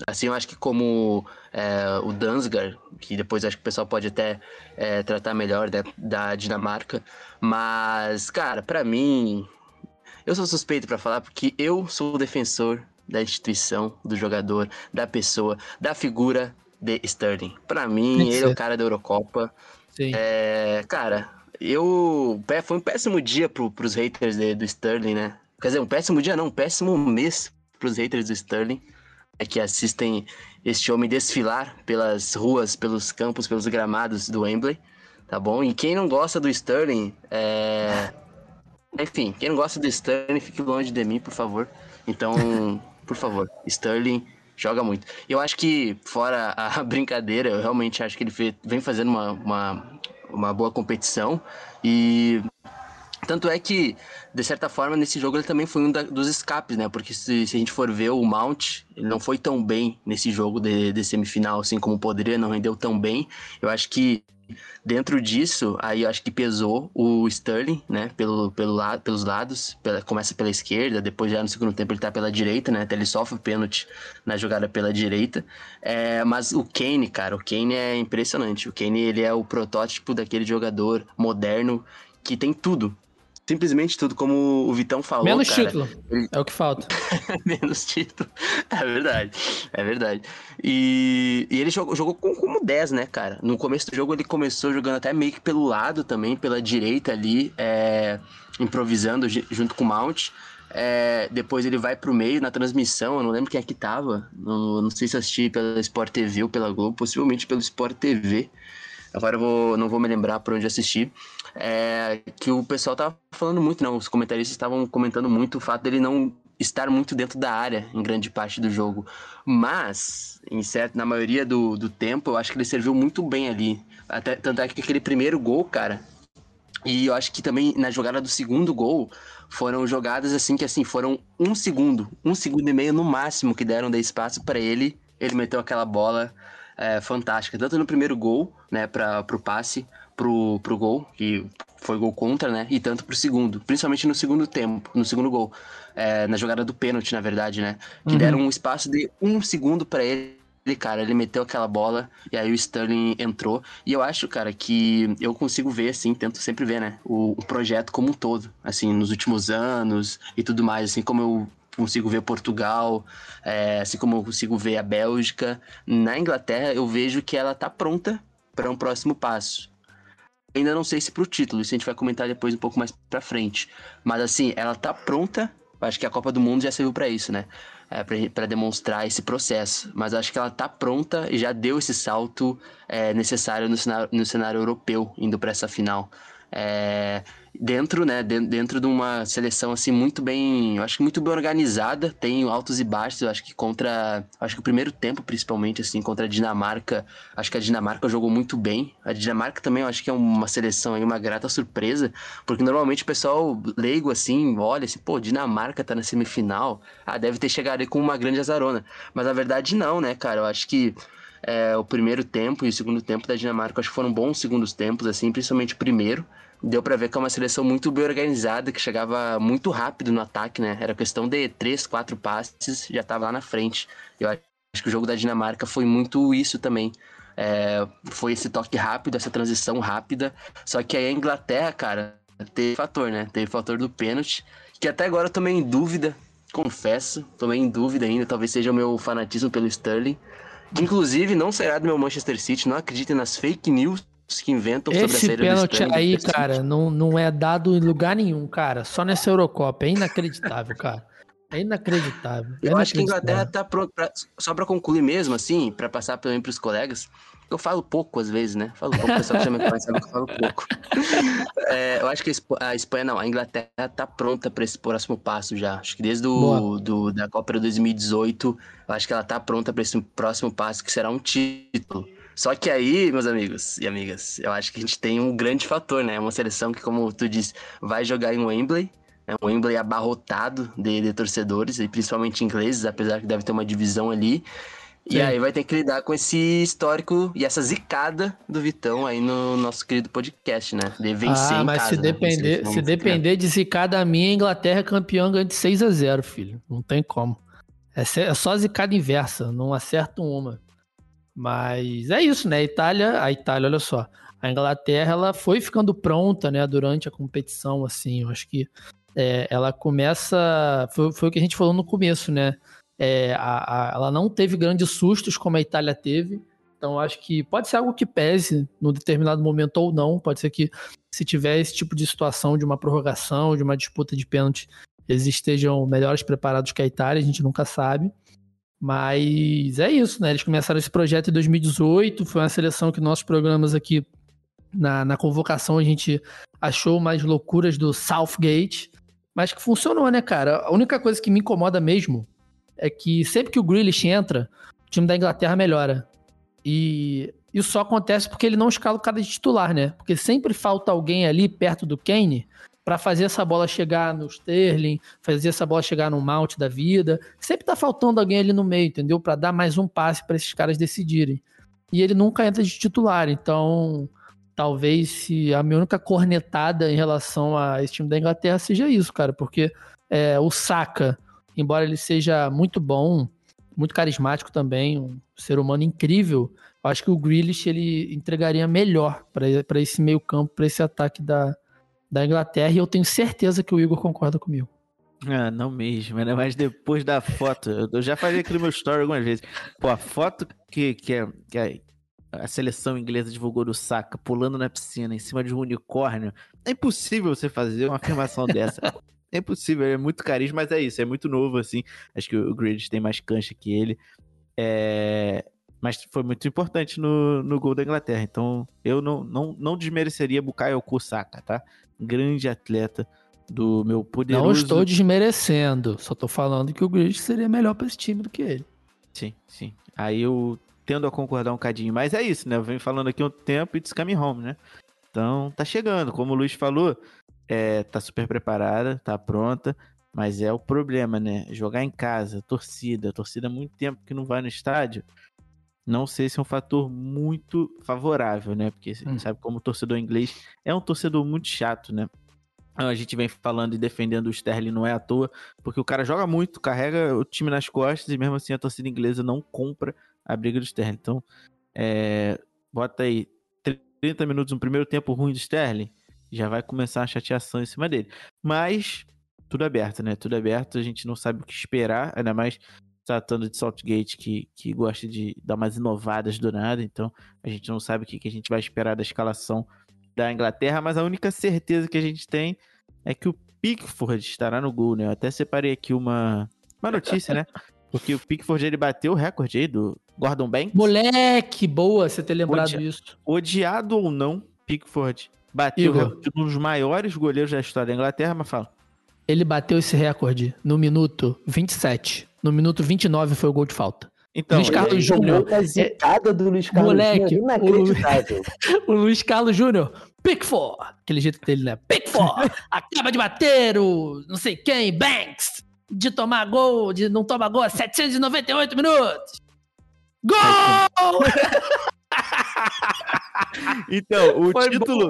Assim, eu acho que como é, o Dansgaard, que depois acho que o pessoal pode até é, tratar melhor da, da Dinamarca. Mas, cara, para mim, eu sou suspeito para falar porque eu sou o defensor da instituição, do jogador, da pessoa, da figura de Sterling. Para mim, ele é o cara da Eurocopa. Sim. É, cara, eu. Foi um péssimo dia pro, pros haters de, do Sterling, né? Quer dizer, um péssimo dia não, um péssimo mês pros haters do Sterling que assistem este homem desfilar pelas ruas, pelos campos, pelos gramados do Wembley, tá bom? E quem não gosta do Sterling, é... enfim, quem não gosta do Sterling, fique longe de mim, por favor. Então, por favor, Sterling joga muito. Eu acho que, fora a brincadeira, eu realmente acho que ele vem fazendo uma, uma, uma boa competição e tanto é que, de certa forma, nesse jogo ele também foi um da, dos escapes, né? Porque se, se, a gente for ver o Mount, ele não foi tão bem nesse jogo de, de, semifinal, assim como poderia, não rendeu tão bem. Eu acho que dentro disso, aí eu acho que pesou o Sterling, né? Pelo, pelo lado, pelos lados, pela, começa pela esquerda, depois já no segundo tempo ele tá pela direita, né? Até ele sofre o pênalti na jogada pela direita. É, mas o Kane, cara, o Kane é impressionante. O Kane, ele é o protótipo daquele jogador moderno que tem tudo simplesmente tudo, como o Vitão falou. Menos cara, título. Ele... É o que falta. Menos título. É verdade. É verdade. E, e ele jogou, jogou com, como 10, né, cara? No começo do jogo ele começou jogando até meio que pelo lado também, pela direita ali, é, improvisando junto com o Mount. É, depois ele vai pro meio na transmissão, eu não lembro quem é que tava. Não, não sei se assisti pela Sport TV ou pela Globo, possivelmente pelo Sport TV. Agora eu vou, não vou me lembrar por onde assistir é, que o pessoal tava falando muito, não, os comentaristas estavam comentando muito o fato dele não estar muito dentro da área em grande parte do jogo. Mas, em certo, na maioria do, do tempo, eu acho que ele serviu muito bem ali. Até, tanto é que aquele primeiro gol, cara, e eu acho que também na jogada do segundo gol foram jogadas assim que assim foram um segundo, um segundo e meio no máximo que deram de espaço para ele. Ele meteu aquela bola é, fantástica, tanto no primeiro gol, né, para o passe, pro, pro gol, que foi gol contra, né? E tanto pro segundo, principalmente no segundo tempo, no segundo gol. É, na jogada do pênalti, na verdade, né? Que uhum. deram um espaço de um segundo para ele. Cara, ele meteu aquela bola e aí o Sterling entrou. E eu acho, cara, que eu consigo ver, assim, tento sempre ver, né? O, o projeto como um todo, assim, nos últimos anos e tudo mais, assim como eu consigo ver Portugal, é, assim como eu consigo ver a Bélgica. Na Inglaterra, eu vejo que ela tá pronta para um próximo passo. Ainda não sei se pro título, isso a gente vai comentar depois um pouco mais pra frente. Mas assim, ela tá pronta. Acho que a Copa do Mundo já serviu para isso, né? É, para demonstrar esse processo. Mas acho que ela tá pronta e já deu esse salto é, necessário no cenário, no cenário europeu, indo para essa final. É, dentro, né, dentro de uma seleção assim muito bem, eu acho que muito bem organizada, tem altos e baixos, eu acho que contra, acho que o primeiro tempo principalmente assim contra a Dinamarca, acho que a Dinamarca jogou muito bem. A Dinamarca também eu acho que é uma seleção aí uma grata surpresa, porque normalmente o pessoal leigo assim, olha assim, pô, Dinamarca tá na semifinal, ah, deve ter chegado aí com uma grande azarona. Mas na verdade não, né, cara? Eu acho que é, o primeiro tempo e o segundo tempo da Dinamarca. Acho que foram bons segundos tempos, assim, principalmente o primeiro. Deu para ver que é uma seleção muito bem organizada, que chegava muito rápido no ataque, né? Era questão de três, quatro passes, já estava lá na frente. Eu acho que o jogo da Dinamarca foi muito isso também. É, foi esse toque rápido, essa transição rápida. Só que aí a Inglaterra, cara, teve fator, né? Teve fator do pênalti, que até agora eu tomei em dúvida, confesso, tomei em dúvida ainda, talvez seja o meu fanatismo pelo Sterling. Inclusive não será do meu Manchester City, não acreditem nas fake news que inventam Esse sobre a saída pênalti aí, cara, não, não é dado em lugar nenhum, cara. Só nessa Eurocopa. É inacreditável, cara. É inacreditável. É eu acho que a Inglaterra tá pronto pra, só para concluir mesmo, assim, para passar também para os colegas. Eu falo pouco às vezes, né? Falo pouco, o pessoal que chama me conhece sabe que eu falo pouco. É, eu acho que a Espanha, não, a Inglaterra tá pronta para esse próximo passo já. Acho que desde o do, da Copa de 2018, eu acho que ela tá pronta para esse próximo passo, que será um título. Só que aí, meus amigos e amigas, eu acho que a gente tem um grande fator, né? Uma seleção que, como tu disse, vai jogar em Wembley, é um Wembley abarrotado de, de, torcedores, e principalmente ingleses, apesar que deve ter uma divisão ali. Sim. E aí vai ter que lidar com esse histórico e essa zicada do Vitão aí no nosso querido podcast, né? De vencer ah, mas casa, se depender, né? se depender de zicada minha, a Inglaterra é campeã ganha de 6 a 0 filho. Não tem como. É, é só zicada inversa, não acerta uma. Mas é isso, né? A Itália, a Itália, olha só. A Inglaterra, ela foi ficando pronta, né, durante a competição, assim. Eu acho que é, ela começa. Foi, foi, o que a gente falou no começo, né? É, a, a, ela não teve grandes sustos como a Itália teve. Então, acho que pode ser algo que pese no determinado momento ou não. Pode ser que, se tiver esse tipo de situação de uma prorrogação, de uma disputa de pênalti, eles estejam melhores preparados que a Itália, a gente nunca sabe. Mas é isso, né? Eles começaram esse projeto em 2018, foi uma seleção que nossos programas aqui na, na convocação a gente achou mais loucuras do Southgate. Mas que funcionou, né, cara? A única coisa que me incomoda mesmo é que sempre que o Grealish entra, o time da Inglaterra melhora. E isso só acontece porque ele não escala o cara de titular, né? Porque sempre falta alguém ali perto do Kane para fazer essa bola chegar no Sterling, fazer essa bola chegar no Mount da vida. Sempre tá faltando alguém ali no meio, entendeu? Para dar mais um passe para esses caras decidirem. E ele nunca entra de titular, então talvez se a minha única cornetada em relação a esse time da Inglaterra seja isso, cara, porque é, o Saka, embora ele seja muito bom, muito carismático também, um ser humano incrível, eu acho que o Grealish ele entregaria melhor para esse meio campo, para esse ataque da, da Inglaterra, e eu tenho certeza que o Igor concorda comigo. Ah, não mesmo, né? Mas depois da foto, eu já falei aqui no meu story algumas vezes. Pô, a foto que, que, é, que, é, a seleção inglesa divulgou do Saka pulando na piscina em cima de um unicórnio. É impossível você fazer uma afirmação dessa. É impossível, é muito carisma, mas é isso, é muito novo, assim. Acho que o Grealish tem mais cancha que ele. É... Mas foi muito importante no, no gol da Inglaterra. Então, eu não, não, não desmereceria Bukayo Saka, tá? Grande atleta do meu poderoso... Não estou desmerecendo, só tô falando que o Grealish seria melhor para esse time do que ele. Sim, sim. Aí eu tendo a concordar um cadinho. Mas é isso, né? Eu venho falando aqui um tempo e coming home, né? Então, tá chegando. Como o Luiz falou, é, tá super preparada, tá pronta. Mas é o problema, né? Jogar em casa, torcida, torcida há muito tempo que não vai no estádio. Não sei se é um fator muito favorável, né? Porque hum. sabe como o torcedor inglês é um torcedor muito chato, né? A gente vem falando e defendendo o Sterling não é à toa, porque o cara joga muito, carrega o time nas costas e mesmo assim a torcida inglesa não compra a briga do Sterling. Então, é, bota aí 30 minutos no primeiro tempo ruim do Sterling, já vai começar a chateação em cima dele. Mas tudo aberto, né? Tudo aberto, a gente não sabe o que esperar, ainda mais tratando de Saltgate que, que gosta de dar umas inovadas do nada, então a gente não sabe o que, que a gente vai esperar da escalação da Inglaterra, mas a única certeza que a gente tem é que o Pickford estará no gol, né? Eu até separei aqui uma, uma notícia, né? Porque o Pickford ele bateu o recorde aí do Gordon Banks. Moleque, boa você ter lembrado Odi isso. Odiado ou não, Pickford bateu Igor. o recorde de um dos maiores goleiros da história da Inglaterra, mas fala. Ele bateu esse recorde no minuto 27. No minuto 29 foi o gol de falta. Então, Luiz Carlos Júnior. É... do Luiz Carlos Moleque, inacreditável. O, o Luiz Carlos Júnior. Pickford. Aquele jeito dele, né? Pickford. acaba de bater o não sei quem, Banks de tomar gol, de não tomar gol, 798 minutos. Gol! então, o Foi título,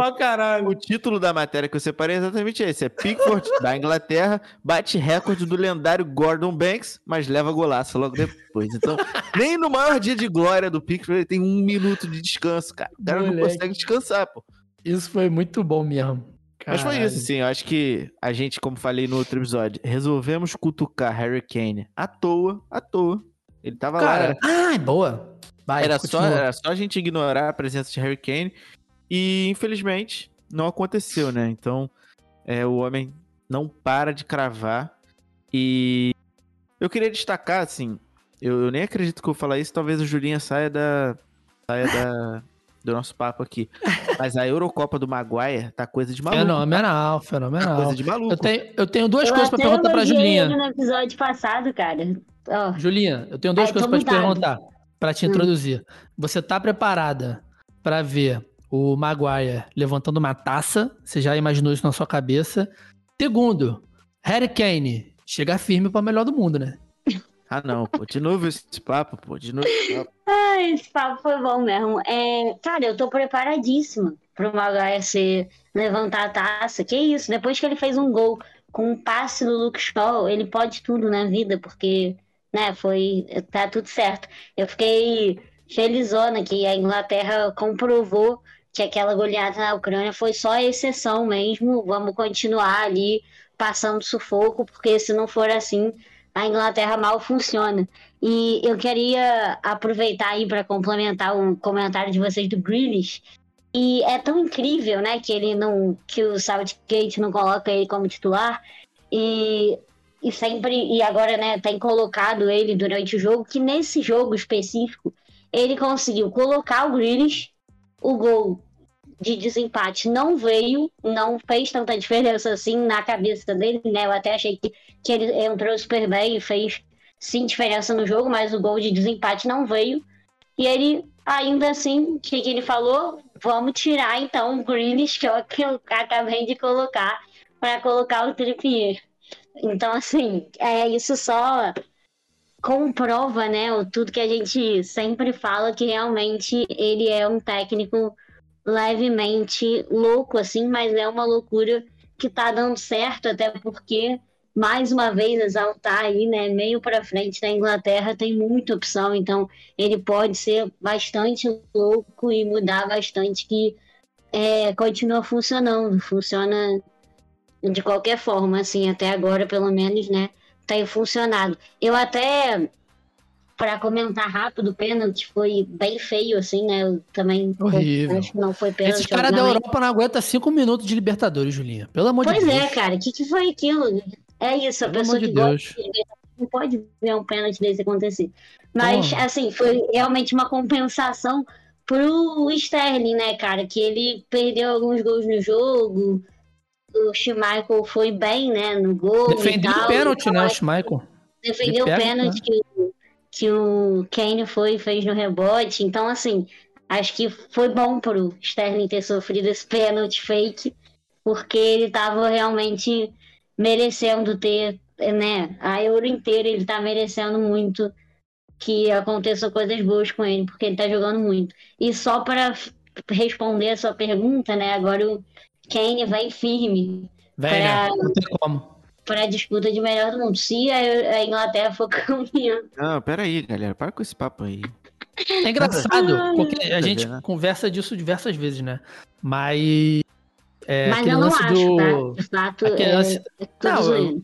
o título da matéria que eu separei é exatamente esse: é Pickford da Inglaterra bate recorde do lendário Gordon Banks, mas leva golaço logo depois. Então, nem no maior dia de glória do Pickford ele tem um minuto de descanso, cara. O cara Moleque. não consegue descansar, pô. Isso foi muito bom mesmo. Caralho. Mas foi isso, sim. Eu acho que a gente, como falei no outro episódio, resolvemos cutucar Harry Kane à toa, à toa. Ele tava cara, lá. Ah, boa. Vai, era, só, era só a gente ignorar a presença de Harry Kane. E, infelizmente, não aconteceu, né? Então, é, o homem não para de cravar. E eu queria destacar, assim, eu, eu nem acredito que eu vou falar isso, talvez o Julinha saia da. saia da. do nosso papo aqui. Mas a Eurocopa do Maguire tá coisa de maluco. Fenomenal, fenomenal. Tá coisa de maluco. Eu tenho, eu tenho duas eu coisas pra perguntar pra Julinha. no episódio passado, cara. Oh. Julinha, eu tenho duas Ai, coisas pra te perguntar para te hum. introduzir. Você tá preparada para ver o Maguire levantando uma taça? Você já imaginou isso na sua cabeça? Segundo, Harry Kane chega firme para melhor do mundo, né? Ah, não, pô. De novo esse papo, pô. De novo esse papo. ah, esse papo foi bom mesmo. É, cara, eu tô preparadíssima pro Maguire ser, levantar a taça. Que isso, depois que ele fez um gol com um passe do Luke Shaw, ele pode tudo na vida, porque né? Foi. Tá tudo certo. Eu fiquei felizona que a Inglaterra comprovou que aquela goleada na Ucrânia foi só exceção mesmo. Vamos continuar ali passando sufoco, porque se não for assim, a Inglaterra mal funciona. E eu queria aproveitar aí para complementar o comentário de vocês do Grealish. E é tão incrível, né, que ele não, que o Southgate não coloca ele como titular. E e sempre e agora né tem colocado ele durante o jogo que nesse jogo específico ele conseguiu colocar o Grealish o gol de desempate não veio não fez tanta diferença assim na cabeça dele né? Eu até achei que, que ele entrou super bem e fez sim diferença no jogo mas o gol de desempate não veio. E ele ainda assim o que, que ele falou? Vamos tirar então o Grealish que eu, que eu acabei de colocar para colocar o Trippier então, assim, é, isso só comprova, né, o tudo que a gente sempre fala, que realmente ele é um técnico levemente louco, assim, mas é uma loucura que tá dando certo, até porque, mais uma vez, exaltar aí, né, meio para frente da Inglaterra tem muita opção, então ele pode ser bastante louco e mudar bastante que é, continua funcionando, funciona de qualquer forma, assim, até agora, pelo menos, né, tem funcionado. Eu até, para comentar rápido, o pênalti foi bem feio, assim, né, eu também Horrível. acho que não foi pênalti. Esses caras da Europa não aguentam cinco minutos de Libertadores, Julinha, pelo amor pois de Deus. Pois é, cara, o que, que foi aquilo? É isso, a pelo pessoa que de gosta de não pode ver um pênalti desse acontecer. Mas, assim, foi realmente uma compensação pro Sterling, né, cara, que ele perdeu alguns gols no jogo, o Schmeichel foi bem, né, no gol. Defendeu o pênalti, né, o Schmeichel. Defendeu o pênalti né? que, o, que o Kane foi fez no rebote. Então, assim, acho que foi bom pro Sterling ter sofrido esse pênalti fake, porque ele tava realmente merecendo ter, né, a Euro inteira ele tá merecendo muito que aconteçam coisas boas com ele, porque ele tá jogando muito. E só para responder a sua pergunta, né, agora o Kane vai firme. Pra, né? Não tem como. Para a disputa de melhor do mundo. Se a Inglaterra for campeã. Não, peraí, galera. Para com esse papo aí. É engraçado, porque a gente conversa disso diversas vezes, né? Mas. É, Mas eu não acho, do... tá? De fato, é, lance... é não, eu,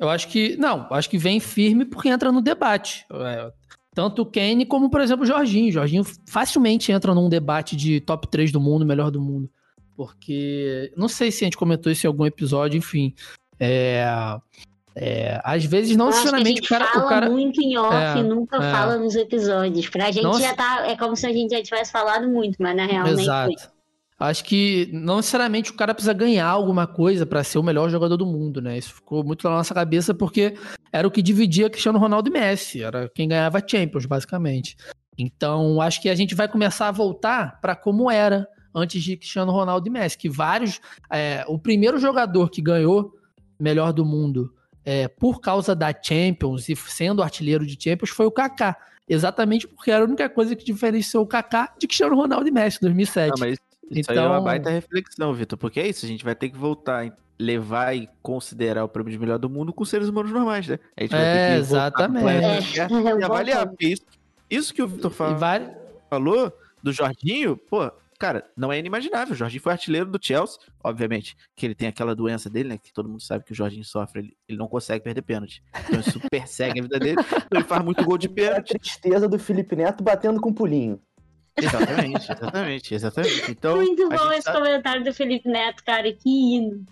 eu, acho que. Não, acho que vem firme porque entra no debate. É, tanto o Kane como, por exemplo, o Jorginho. O Jorginho facilmente entra num debate de top 3 do mundo, melhor do mundo. Porque. Não sei se a gente comentou isso em algum episódio, enfim. É. É, às vezes não necessariamente o cara. Fala o cara muito em off é, e nunca é. fala nos episódios. Pra gente não, já tá. É como se a gente já tivesse falado muito, mas na real Exato. Foi. Acho que não necessariamente o cara precisa ganhar alguma coisa para ser o melhor jogador do mundo, né? Isso ficou muito na nossa cabeça porque era o que dividia Cristiano Ronaldo e Messi, era quem ganhava Champions, basicamente. Então, acho que a gente vai começar a voltar para como era antes de Cristiano Ronaldo e Messi, que vários. É, o primeiro jogador que ganhou melhor do mundo é, por causa da Champions e sendo artilheiro de Champions foi o Kaká. exatamente porque era a única coisa que diferenciou o Kaká de Cristiano Ronaldo e Messi 2007. Não, mas isso então... aí é uma então baita reflexão, Vitor, porque é isso, a gente vai ter que voltar levar e considerar o prêmio de melhor do mundo com seres humanos normais, né? A gente vai é, ter que exatamente. É, e avaliar, porque isso, isso que o Vitor fala, vai... falou do Jorginho, pô, cara, não é inimaginável. O Jorginho foi artilheiro do Chelsea, obviamente, que ele tem aquela doença dele, né? Que todo mundo sabe que o Jorginho sofre, ele, ele não consegue perder pênalti. Então isso persegue a vida dele. Então ele faz muito gol de pênalti. É a tristeza do Felipe Neto batendo com pulinho. Exatamente, exatamente, exatamente. Então, muito bom esse tá... comentário do Felipe Neto, cara, que hino.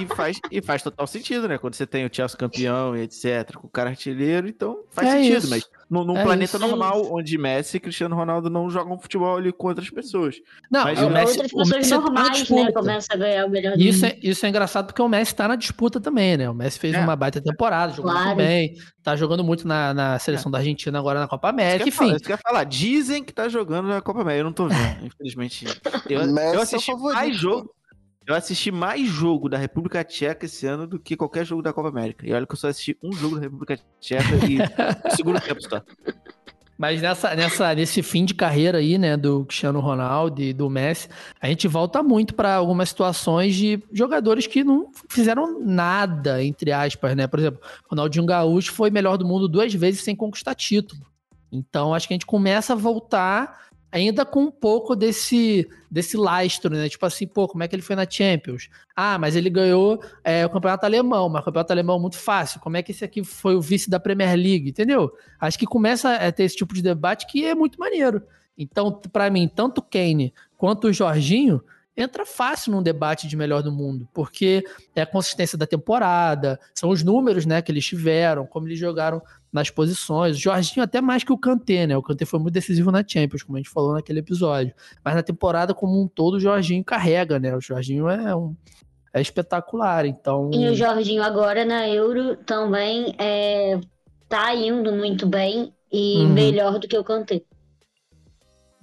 E faz, e faz total sentido, né? Quando você tem o Chelsea campeão e etc, com o cara artilheiro, então faz é sentido, isso. mas num, num é planeta isso, normal, é onde Messi e Cristiano Ronaldo não jogam futebol ali com outras pessoas. Não, mas o Messi, outras pessoas Messi tá normais, né? Começa a ganhar o melhor isso é, isso é engraçado porque o Messi tá na disputa também, né? O Messi fez é. uma baita temporada, jogou claro. muito bem, tá jogando muito na, na seleção é. da Argentina agora na Copa América, enfim. Falar, quer falar, dizem que tá jogando na Copa América, eu não tô vendo, infelizmente. Eu, eu assisti mais jogo. Eu assisti mais jogo da República Tcheca esse ano do que qualquer jogo da Copa América. E olha que eu só assisti um jogo da República Tcheca e segundo tempo só. Mas nessa, nessa, nesse fim de carreira aí, né, do Cristiano Ronaldo e do Messi, a gente volta muito para algumas situações de jogadores que não fizeram nada, entre aspas, né? Por exemplo, Ronaldinho Gaúcho foi melhor do mundo duas vezes sem conquistar título. Então acho que a gente começa a voltar ainda com um pouco desse, desse lastro, né? Tipo assim, pô, como é que ele foi na Champions? Ah, mas ele ganhou é, o campeonato alemão, mas o campeonato alemão é muito fácil. Como é que esse aqui foi o vice da Premier League? Entendeu? Acho que começa a ter esse tipo de debate que é muito maneiro. Então, para mim, tanto o Kane quanto o Jorginho entra fácil num debate de melhor do mundo, porque é a consistência da temporada, são os números né, que eles tiveram, como eles jogaram nas posições. O Jorginho até mais que o Kanté, né? O Kanté foi muito decisivo na Champions, como a gente falou naquele episódio. Mas na temporada como um todo, o Jorginho carrega, né? O Jorginho é um é espetacular, então... E o Jorginho agora na Euro também é, tá indo muito bem e uhum. melhor do que o Kanté.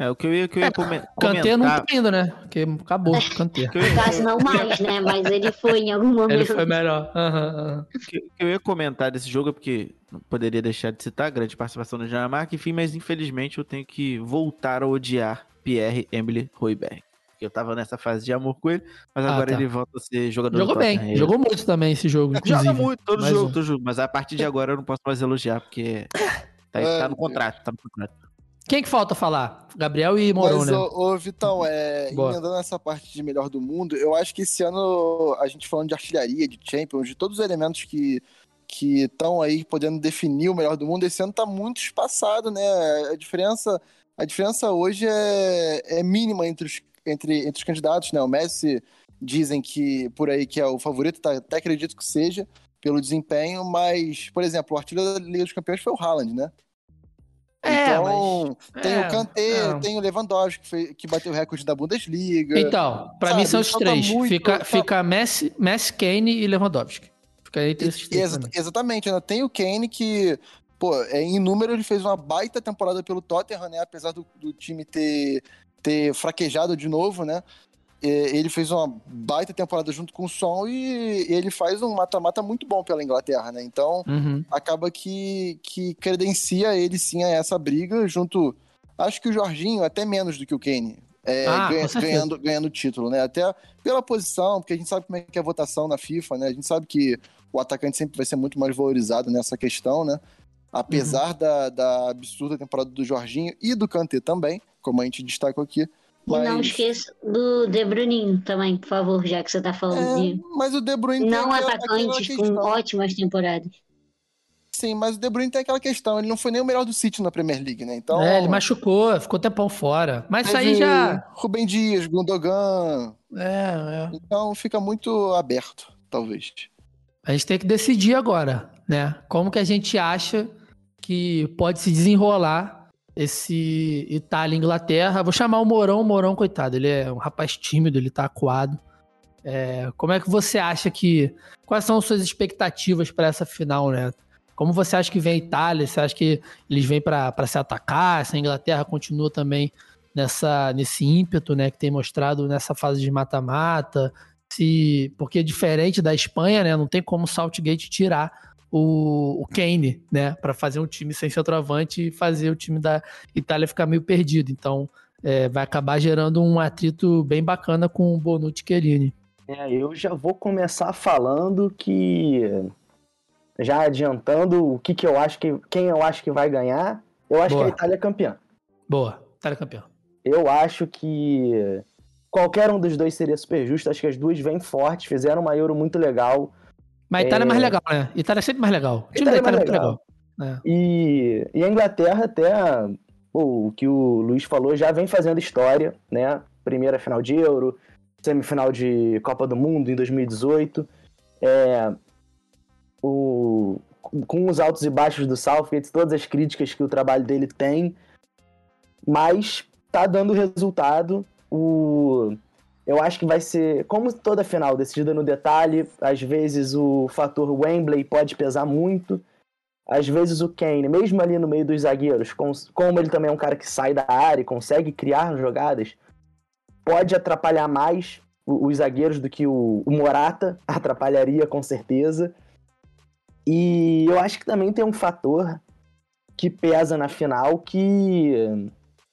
É, o que eu ia, que eu ia é, comentar... Kanté não tá indo, né? Porque acabou o Kanté. Quase não mais, né? Mas ele foi em algum momento. Ele foi melhor. Uhum, uhum. O que eu ia comentar desse jogo é porque não poderia deixar de citar a grande participação do Dinamarca, enfim, mas infelizmente eu tenho que voltar a odiar Pierre Emily Royberg. Eu tava nessa fase de amor com ele, mas ah, agora tá. ele volta a ser jogador Jogou bem, jogou muito também esse jogo, inclusive. Joga muito, todo jogo, todo jogo, mas a partir de agora eu não posso mais elogiar, porque tá, tá no contrato, tá no contrato. Quem que falta falar? Gabriel e Moron, Mas, né? Ô, ô Vitão, é, emendando essa parte de melhor do mundo, eu acho que esse ano, a gente falando de artilharia, de Champions, de todos os elementos que que estão aí podendo definir o melhor do mundo, esse ano está muito espaçado, né? A diferença, a diferença hoje é, é mínima entre os, entre, entre os candidatos, né? O Messi dizem que por aí que é o favorito, tá, até acredito que seja, pelo desempenho, mas, por exemplo, o artilheiro da Liga dos Campeões foi o Haaland, né? É, então, mas... tem é, o Kanté, tem o Lewandowski, que, foi, que bateu o recorde da Bundesliga. Então, para mim são os três. Muito, fica, tá... fica Messi, Messi, Kane e Lewandowski. Fica entre esses três. Ex exatamente, ainda tem o Kane que, pô, é, em número ele fez uma baita temporada pelo Tottenham, né? Apesar do, do time ter, ter fraquejado de novo, né? Ele fez uma baita temporada junto com o Son e ele faz um mata-mata muito bom pela Inglaterra, né? Então uhum. acaba que, que credencia ele sim a essa briga junto. Acho que o Jorginho até menos do que o Kane. É, ah, ganha, ganhando, ganhando título, né? Até pela posição, porque a gente sabe como é que é a votação na FIFA, né? A gente sabe que o atacante sempre vai ser muito mais valorizado nessa questão, né? Apesar uhum. da, da absurda temporada do Jorginho e do Kanté também, como a gente destacou aqui, mas... E não esqueça do De Bruninho também, por favor, já que você tá falando é, de. Mas o De Bruyne não atacante com ótimas temporadas. Sim, mas o De Bruyne tem aquela questão, ele não foi nem o melhor do City na Premier League, né? Então, é, ele machucou, ficou tempão fora. Mas isso aí já. Rubem Dias, Gundogan. É, é. Então fica muito aberto, talvez. A gente tem que decidir agora, né? Como que a gente acha que pode se desenrolar esse Itália Inglaterra. Vou chamar o Morão, o Morão, coitado, ele é um rapaz tímido, ele tá acuado. É, como é que você acha que. Quais são as suas expectativas para essa final, né? Como você acha que vem a Itália? Você acha que eles vêm para se atacar? Se a Inglaterra continua também nessa, nesse ímpeto, né, que tem mostrado nessa fase de mata-mata? Se, porque diferente da Espanha, né, não tem como o Saltgate tirar o, o Kane, né? Para fazer um time sem centroavante e fazer o time da Itália ficar meio perdido. Então, é, vai acabar gerando um atrito bem bacana com o Bonucci e Chiellini. É, eu já vou começar falando que já adiantando o que, que eu acho que quem eu acho que vai ganhar, eu acho Boa. que a Itália é campeã. Boa, Itália é campeã. Eu acho que qualquer um dos dois seria super justo. Acho que as duas vêm fortes, fizeram uma Euro muito legal. Mas a Itália é, é mais legal, né? Itália é sempre mais legal. O time Itália da Itália é, muito legal. legal. É. E, e a Inglaterra até o que o Luiz falou, já vem fazendo história, né? Primeira final de Euro, semifinal de Copa do Mundo em 2018. É, o, com os altos e baixos do Southgate, todas as críticas que o trabalho dele tem, mas tá dando resultado. O, eu acho que vai ser, como toda final, decidida no detalhe, às vezes o fator Wembley pode pesar muito, às vezes o Kane, mesmo ali no meio dos zagueiros, como ele também é um cara que sai da área e consegue criar jogadas, pode atrapalhar mais os zagueiros do que o, Morata atrapalharia com certeza. E eu acho que também tem um fator que pesa na final, que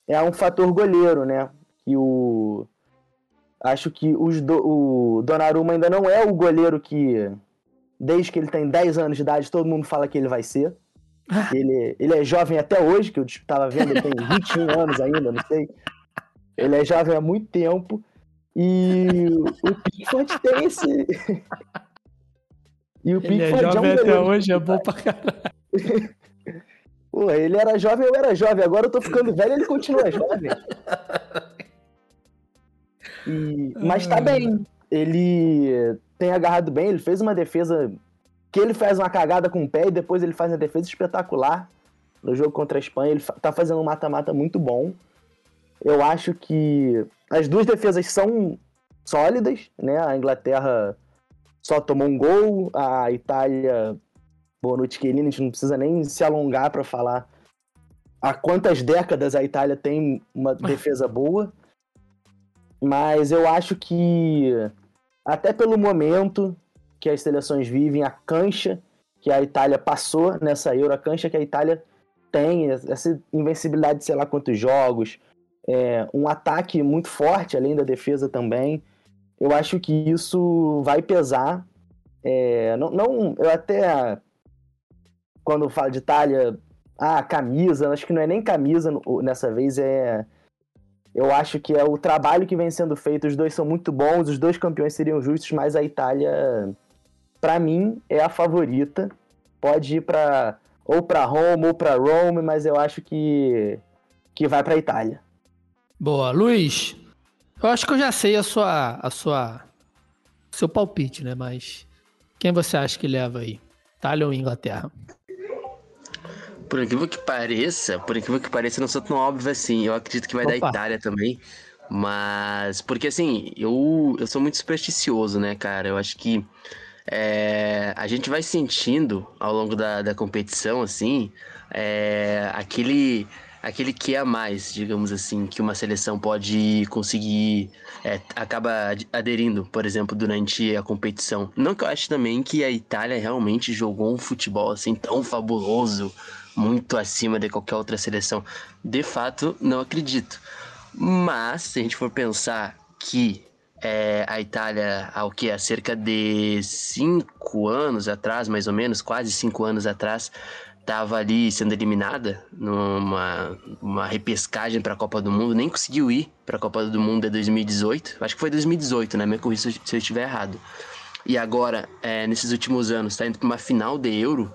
é um fator goleiro, né? Que o acho que os do, o Donnarumma ainda não é o goleiro que desde que ele tem 10 anos de idade, todo mundo fala que ele vai ser. Ele, ele é jovem até hoje, que eu estava vendo, ele tem 21 anos ainda, não sei. Ele é jovem há muito tempo. E o Pickford tem esse. e o Pickford ele é jovem é um até hoje, é bom pra caralho. Pô, ele era jovem, eu era jovem. Agora eu tô ficando velho ele continua jovem. E... Mas tá bem. Ele tem agarrado bem, ele fez uma defesa que ele faz uma cagada com o pé e depois ele faz uma defesa espetacular no jogo contra a Espanha. Ele tá fazendo um mata-mata muito bom. Eu acho que as duas defesas são sólidas, né? A Inglaterra só tomou um gol, a Itália, Bonucci Chiellini, a gente não precisa nem se alongar para falar há quantas décadas a Itália tem uma defesa boa. Mas eu acho que até pelo momento que as seleções vivem, a cancha que a Itália passou nessa Euro, a cancha que a Itália tem, essa invencibilidade de sei lá quantos jogos, é, um ataque muito forte, além da defesa também. Eu acho que isso vai pesar. É, não, não, eu até quando falo de Itália, ah, camisa, acho que não é nem camisa nessa vez, é eu acho que é o trabalho que vem sendo feito. Os dois são muito bons, os dois campeões seriam justos, mas a Itália, para mim, é a favorita. Pode ir para ou para Roma ou para Rome, mas eu acho que que vai para Itália. Boa, Luiz. Eu acho que eu já sei a sua a sua seu palpite, né? Mas quem você acha que leva aí? Itália ou Inglaterra? Por incrível que pareça, por incrível que pareça, não sou tão óbvio assim. Eu acredito que vai Opa. dar Itália também. Mas, porque assim, eu, eu sou muito supersticioso, né, cara? Eu acho que é, a gente vai sentindo ao longo da, da competição, assim, é, aquele aquele que é a mais, digamos assim, que uma seleção pode conseguir, é, acaba aderindo, por exemplo, durante a competição. Não que eu ache também que a Itália realmente jogou um futebol assim tão fabuloso, muito acima de qualquer outra seleção. De fato, não acredito. Mas, se a gente for pensar que é, a Itália, ao que há cerca de cinco anos atrás, mais ou menos, quase cinco anos atrás, estava ali sendo eliminada numa uma repescagem para a Copa do Mundo, nem conseguiu ir para a Copa do Mundo de 2018. Acho que foi 2018, né? Me corrija se eu estiver errado. E agora, é, nesses últimos anos, está indo para uma final de Euro.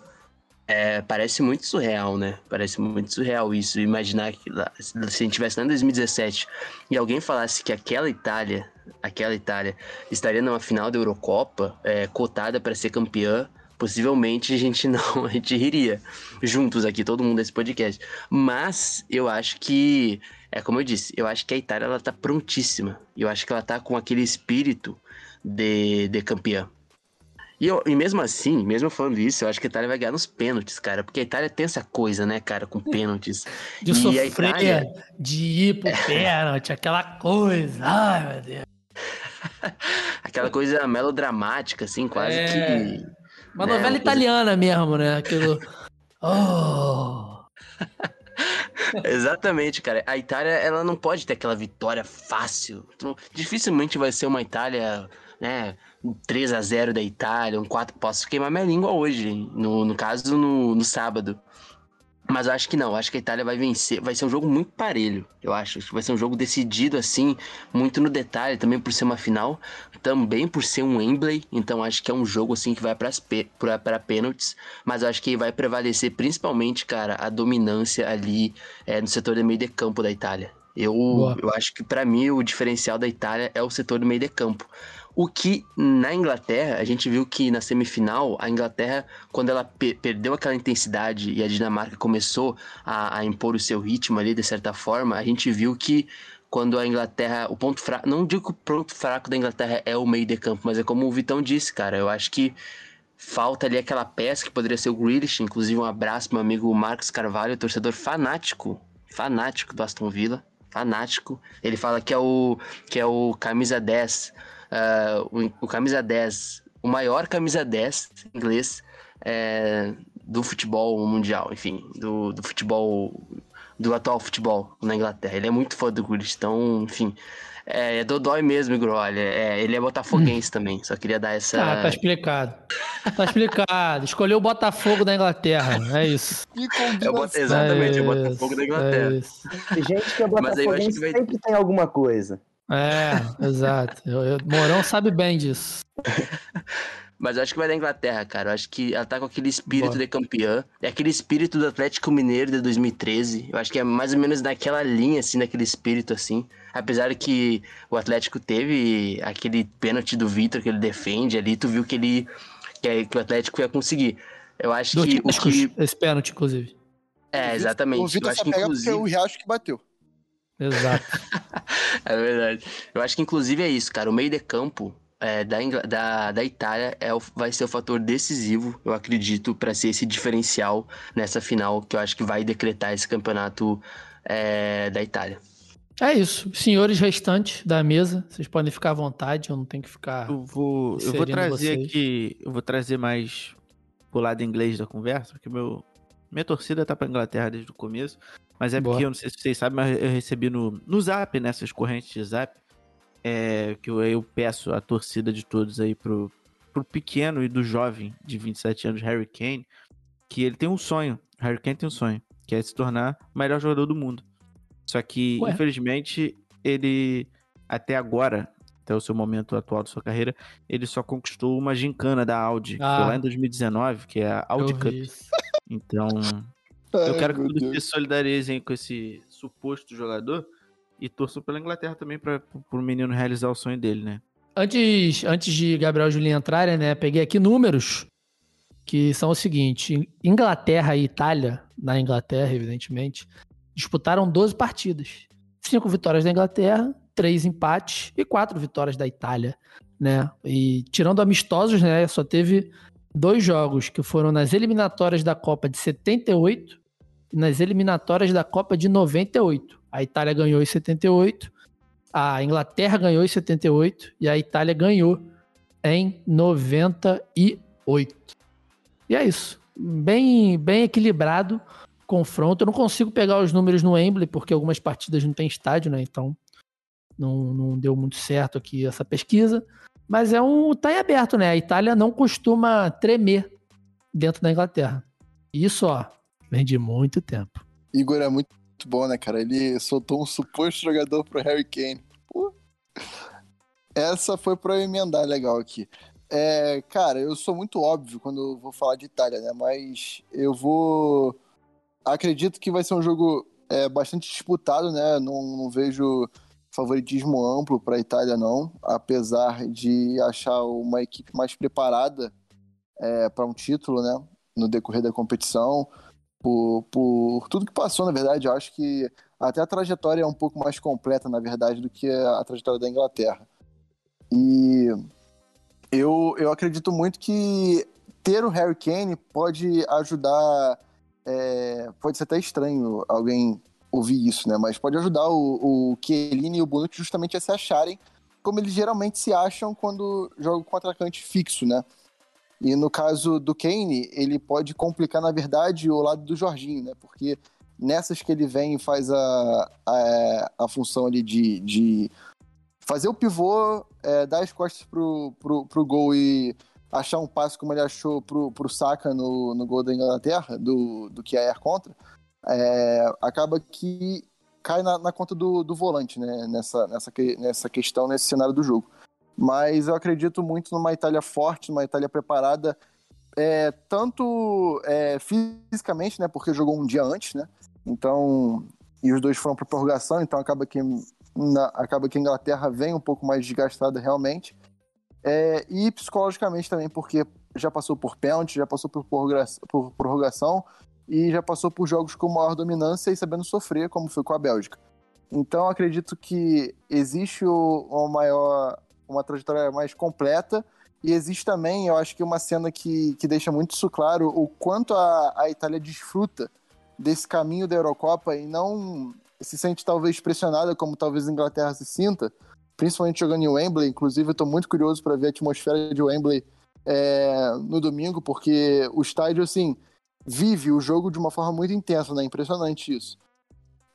É, parece muito surreal, né? Parece muito surreal isso. Imaginar que se a gente tivesse lá em 2017 e alguém falasse que aquela Itália, aquela Itália, estaria numa final da Eurocopa, é, cotada para ser campeã, possivelmente a gente não, a gente riria juntos aqui, todo mundo nesse podcast. Mas eu acho que, é como eu disse, eu acho que a Itália ela tá prontíssima. Eu acho que ela tá com aquele espírito de, de campeã. E, eu, e mesmo assim, mesmo falando isso, eu acho que a Itália vai ganhar nos pênaltis, cara. Porque a Itália tem essa coisa, né, cara, com pênaltis. De e sofrer, Itália... de ir pro pênalti, aquela coisa. Ai, meu Deus. aquela coisa melodramática, assim, quase é... que Uma né? novela italiana mesmo, né? Aquilo. Oh! Exatamente, cara. A Itália, ela não pode ter aquela vitória fácil. Dificilmente vai ser uma Itália, né? 3 a 0 da Itália, um 4. Posso queimar minha língua hoje, no, no caso, no, no sábado. Mas eu acho que não, eu acho que a Itália vai vencer. Vai ser um jogo muito parelho, eu acho. Vai ser um jogo decidido, assim, muito no detalhe, também por ser uma final, também por ser um Wembley. Então acho que é um jogo, assim, que vai para pênaltis. Mas eu acho que vai prevalecer principalmente, cara, a dominância ali é, no setor de meio de campo da Itália. Eu, eu acho que para mim o diferencial da Itália é o setor do meio de campo. O que na Inglaterra, a gente viu que na semifinal, a Inglaterra, quando ela pe perdeu aquela intensidade e a Dinamarca começou a, a, impor o seu ritmo ali, de certa forma, a gente viu que quando a Inglaterra, o ponto fraco, não digo que o ponto fraco da Inglaterra é o meio de campo, mas é como o Vitão disse, cara, eu acho que falta ali aquela peça que poderia ser o Grealish, inclusive um abraço meu amigo Marcos Carvalho, torcedor fanático, fanático do Aston Villa, fanático. Ele fala que é o que é o camisa 10 uh, o, o, camisa 10, o maior camisa 10 inglês é, do futebol mundial, enfim, do, do futebol, do atual futebol na Inglaterra. Ele é muito fã do Grealish, então, enfim, é, é Dodói mesmo, Igor. Olha, é, ele é botafoguense hum. também. Só queria dar essa. Ah, tá explicado. Tá explicado. Escolheu o Botafogo da Inglaterra. É isso. Que é exatamente, é, o Botafogo da Inglaterra. É gente que é botafoguense vai... sempre tem alguma coisa. É, exato. Eu, eu, Morão sabe bem disso. Mas eu acho que vai da Inglaterra, cara. Eu acho que ela tá com aquele espírito Boa. de campeã. É aquele espírito do Atlético Mineiro de 2013. Eu acho que é mais ou menos naquela linha, assim, naquele espírito, assim. Apesar que o Atlético teve aquele pênalti do Vitor que ele defende ali, tu viu que ele. que, é, que o Atlético ia conseguir. Eu acho do que. O que... Esse pênalti, inclusive. É, exatamente. O Vitor só pega inclusive... porque o Riacho que bateu. Exato. é verdade. Eu acho que inclusive é isso, cara. O meio de campo é, da, da, da Itália é o, vai ser o fator decisivo, eu acredito, para ser esse diferencial nessa final que eu acho que vai decretar esse campeonato é, da Itália. É isso. Senhores restantes da mesa, vocês podem ficar à vontade, eu não tenho que ficar. Eu vou, eu vou trazer vocês. aqui, eu vou trazer mais pro lado inglês da conversa, porque meu, minha torcida tá pra Inglaterra desde o começo. Mas é Boa. porque, eu não sei se vocês sabem, mas eu recebi no, no zap, nessas correntes de zap, é, que eu, eu peço a torcida de todos aí pro, pro pequeno e do jovem de 27 anos, Harry Kane, que ele tem um sonho. Harry Kane tem um sonho, que é se tornar o melhor jogador do mundo. Só que, Ué? infelizmente, ele, até agora, até o seu momento atual de sua carreira, ele só conquistou uma gincana da Audi, ah, que foi lá em 2019, que é a Audi Cup. Então, Ai, eu quero que todos se solidarizem com esse suposto jogador e torçam pela Inglaterra também para o menino realizar o sonho dele, né? Antes, antes de Gabriel e Julinho entrarem, né? Peguei aqui números que são o seguinte: Inglaterra e Itália, na Inglaterra, evidentemente, disputaram 12 partidas. Cinco vitórias da Inglaterra, três empates e quatro vitórias da Itália, né? E tirando amistosos, né? Só teve dois jogos que foram nas eliminatórias da Copa de 78 e nas eliminatórias da Copa de 98. A Itália ganhou em 78, a Inglaterra ganhou em 78 e a Itália ganhou em 98. E é isso. Bem, bem equilibrado confronto. Eu não consigo pegar os números no Wembley porque algumas partidas não tem estádio, né? Então não, não deu muito certo aqui essa pesquisa. Mas é um. tá em aberto, né? A Itália não costuma tremer dentro da Inglaterra. Isso, ó, vem de muito tempo. Igor é muito bom, né, cara? Ele soltou um suposto jogador pro Harry Kane. Pô. Essa foi pra emendar legal aqui. É, cara, eu sou muito óbvio quando vou falar de Itália, né? Mas eu vou. Acredito que vai ser um jogo é, bastante disputado, né? Não, não vejo favoritismo amplo para a Itália, não, apesar de achar uma equipe mais preparada é, para um título, né, no decorrer da competição, por, por tudo que passou, na verdade, acho que até a trajetória é um pouco mais completa, na verdade, do que a trajetória da Inglaterra. E eu, eu acredito muito que ter o Harry Kane pode ajudar. É, pode ser até estranho alguém ouvir isso, né? Mas pode ajudar o, o Chiellini e o Bonucci justamente a se acharem como eles geralmente se acham quando jogam com atacante fixo, né? E no caso do Kane, ele pode complicar, na verdade, o lado do Jorginho, né? Porque nessas que ele vem e faz a, a, a função ali de, de fazer o pivô, é, dar as costas pro, pro, pro gol e achar um passe como ele achou pro, pro Saka no, no gol da Inglaterra, do, do Kier contra, é, acaba que cai na, na conta do, do volante, né? Nessa, nessa, nessa questão, nesse cenário do jogo. Mas eu acredito muito numa Itália forte, numa Itália preparada, é, tanto é, fisicamente, né? Porque jogou um dia antes, né? Então, e os dois foram para prorrogação, então acaba que, na, acaba que a Inglaterra vem um pouco mais desgastada realmente. É, e psicologicamente também, porque já passou por pênalti, já passou por prorrogação, por prorrogação e já passou por jogos com maior dominância e sabendo sofrer, como foi com a Bélgica. Então acredito que existe uma maior uma trajetória mais completa. E existe também, eu acho que uma cena que, que deixa muito isso claro, o quanto a, a Itália desfruta desse caminho da Eurocopa e não se sente talvez pressionada como talvez a Inglaterra se sinta, principalmente jogando em Wembley. Inclusive, eu estou muito curioso para ver a atmosfera de Wembley é, no domingo, porque o estádio, assim, vive o jogo de uma forma muito intensa, né? Impressionante isso.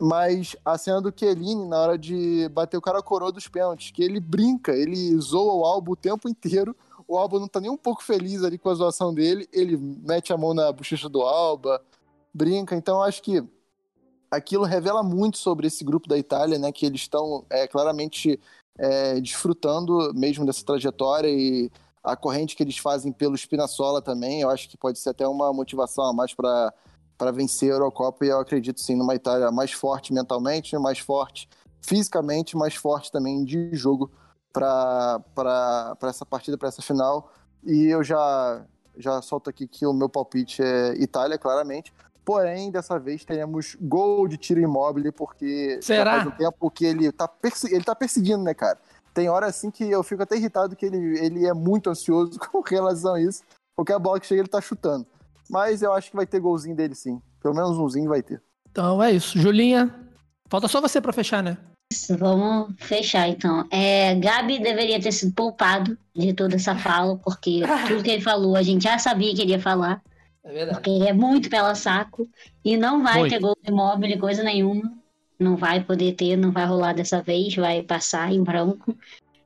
Mas a cena do Chiellini na hora de bater o cara coroa dos pênaltis, que ele brinca, ele zoa o Albo o tempo inteiro, o Alba não tá nem um pouco feliz ali com a zoação dele, ele mete a mão na bochecha do Alba, brinca, então acho que aquilo revela muito sobre esse grupo da Itália, né, que eles estão é, claramente é, desfrutando mesmo dessa trajetória e a corrente que eles fazem pelo Spinazzola também, eu acho que pode ser até uma motivação a mais para para vencer a Eurocopa e eu acredito sim numa Itália mais forte mentalmente, mais forte fisicamente, mais forte também de jogo para essa partida, para essa final. E eu já, já solto aqui que o meu palpite é Itália, claramente. Porém, dessa vez teremos gol de tiro imóvel, porque Será? faz um tempo que ele tá, ele tá perseguindo, né, cara? Tem hora assim que eu fico até irritado que ele, ele é muito ansioso com relação a isso. Qualquer bola que chega, ele tá chutando. Mas eu acho que vai ter golzinho dele sim. Pelo menos umzinho vai ter. Então é isso. Julinha, falta só você para fechar, né? Isso, vamos fechar então. É, Gabi deveria ter sido poupado de toda essa fala, porque tudo que ele falou a gente já sabia que ele ia falar. É verdade. Porque ele é muito pela saco. E não vai muito. ter gol de imóvel, coisa nenhuma. Não vai poder ter, não vai rolar dessa vez, vai passar em branco.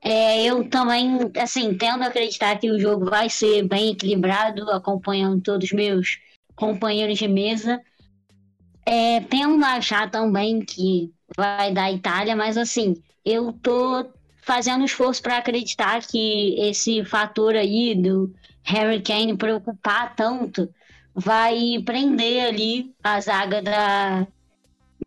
É, eu também, assim, tendo a acreditar que o jogo vai ser bem equilibrado, acompanhando todos os meus companheiros de mesa. É, tendo a achar também que vai dar Itália, mas assim, eu tô fazendo esforço para acreditar que esse fator aí do Harry Kane preocupar tanto vai prender ali a zaga da,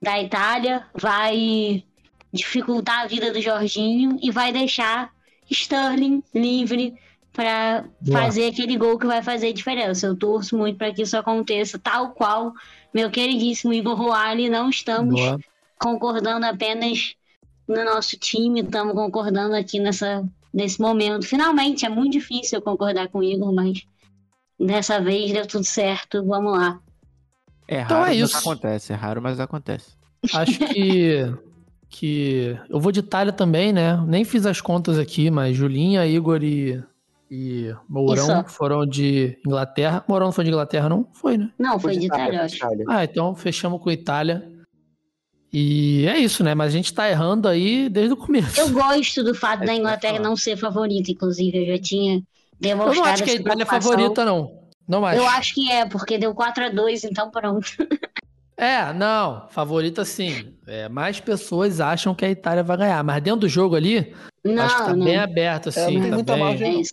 da Itália, vai dificultar a vida do Jorginho e vai deixar Sterling livre para fazer aquele gol que vai fazer diferença. Eu torço muito para que isso aconteça, tal qual meu queridíssimo Igor Roale. Não estamos Boa. concordando apenas no nosso time, estamos concordando aqui nessa, nesse momento. Finalmente, é muito difícil eu concordar com o Igor, mas dessa vez deu tudo certo. Vamos lá. É então raro, é isso. mas acontece. É raro, mas acontece. Acho que que eu vou de Itália também, né? Nem fiz as contas aqui, mas Julinha, Igor e, e Mourão Isso. foram de Inglaterra. Mourão não foi de Inglaterra, não? Foi, né? Não, foi, foi de, Itália, acho. Ah, então fechamos com Itália. E é isso, né? Mas a gente tá errando aí desde o começo. Eu gosto do fato é da Inglaterra não ser favorita, inclusive. Eu já tinha demonstrado. Eu não acho que a Itália é favorita, não. Não acho. Eu acho que é, porque deu 4 a 2 então pronto. É, não, favorita sim. É, mais pessoas acham que a Itália vai ganhar, mas dentro do jogo ali, não, acho que tá não. bem aberto, é, assim. É, tá bem, margem,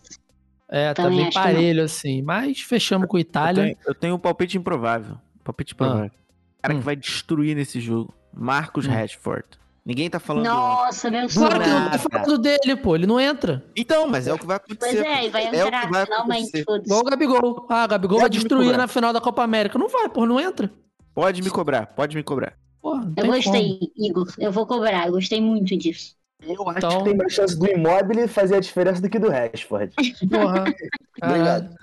é, tá bem parelho, assim. Mas fechamos com a Itália. Eu tenho, eu tenho um palpite improvável. Palpite improvável. Ah. Cara hum. que vai destruir nesse jogo. Marcos hum. Rashford. Ninguém tá falando. Nossa, meu sonho. Claro que não tá falando dele, pô. Ele não entra. Então, mas é o que vai acontecer. Pois é, vai entrar é vai finalmente. Igual o Gabigol. Ah, o Gabigol vai destruir na final da Copa América. Não vai, pô, não entra. Pode me cobrar, pode me cobrar. Porra, eu gostei, como. Igor. Eu vou cobrar, eu gostei muito disso. Eu acho então... que tem mais chance do imóvel fazer a diferença do que do Rashford. Porra. Obrigado.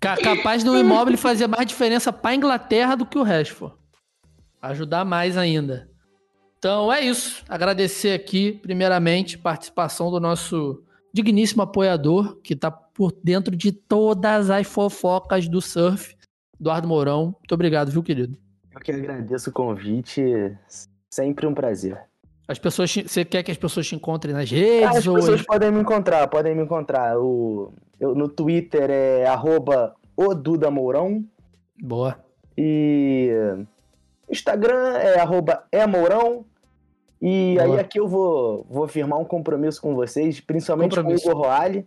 Capaz do imóvel fazer mais diferença pra Inglaterra do que o Rashford. Ajudar mais ainda. Então é isso. Agradecer aqui, primeiramente, participação do nosso digníssimo apoiador que tá por dentro de todas as fofocas do surf. Eduardo Mourão, muito obrigado, viu, querido? Eu que agradeço o convite, sempre um prazer. As pessoas, você quer que as pessoas te encontrem nas redes? As ou... pessoas podem me encontrar, podem me encontrar. O, eu, no Twitter é arroba. Boa. E Instagram é arroba Emourão. E Boa. aí aqui eu vou, vou firmar um compromisso com vocês, principalmente compromisso. com o Igor Roale,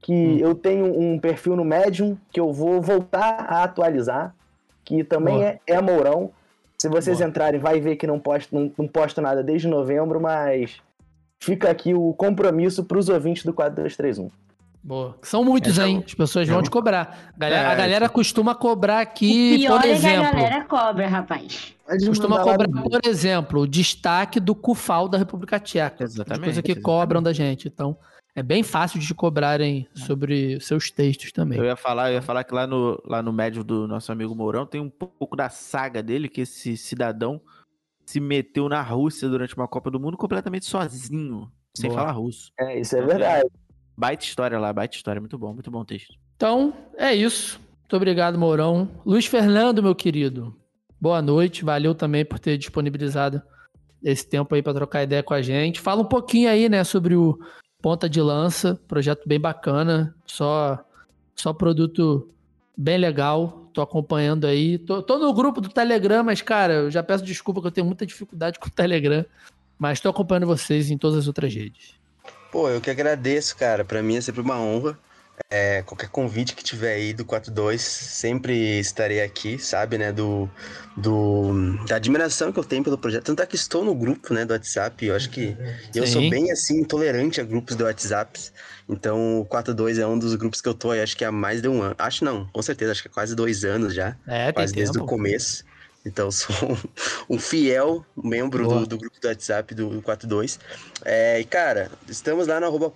que hum. eu tenho um perfil no Medium que eu vou voltar a atualizar, que também Boa. é, é Mourão. Se vocês Boa. entrarem, vai ver que não posto, não, não posto nada desde novembro, mas fica aqui o compromisso para os ouvintes do 4231. Boa. São muitos, é, hein? As pessoas vão te cobrar. A galera, é, a galera costuma cobrar aqui, o pior por exemplo. É que a galera cobra, rapaz. Costuma cobrar, por exemplo, o destaque do CUFAL da República Tcheca. Exatamente. Coisa que exatamente. cobram da gente. Então, é bem fácil de te cobrarem sobre seus textos também. Eu ia falar, eu ia falar que lá no, lá no médio do nosso amigo Mourão tem um pouco da saga dele, que esse cidadão se meteu na Rússia durante uma Copa do Mundo completamente sozinho, sem Boa. falar russo. É, isso é verdade. Baita história lá, baita história. Muito bom, muito bom texto. Então, é isso. Muito obrigado, Mourão. Luiz Fernando, meu querido. Boa noite. Valeu também por ter disponibilizado esse tempo aí para trocar ideia com a gente. Fala um pouquinho aí, né, sobre o Ponta de Lança, projeto bem bacana, só só produto bem legal. Tô acompanhando aí. Tô, tô no grupo do Telegram, mas cara, eu já peço desculpa que eu tenho muita dificuldade com o Telegram, mas tô acompanhando vocês em todas as outras redes. Pô, eu que agradeço, cara. Para mim é sempre uma honra. É, qualquer convite que tiver aí do 42, sempre estarei aqui, sabe, né, do, do, da admiração que eu tenho pelo projeto. Tanto é que estou no grupo, né, do WhatsApp, eu acho que Sim. eu sou bem, assim, intolerante a grupos do WhatsApp, então o 42 é um dos grupos que eu tô aí, acho que há mais de um ano, acho não, com certeza, acho que é quase dois anos já, é, quase desde o começo. Então, sou um, fiel membro do, do, grupo do WhatsApp do 42. É, e, cara, estamos lá no arroba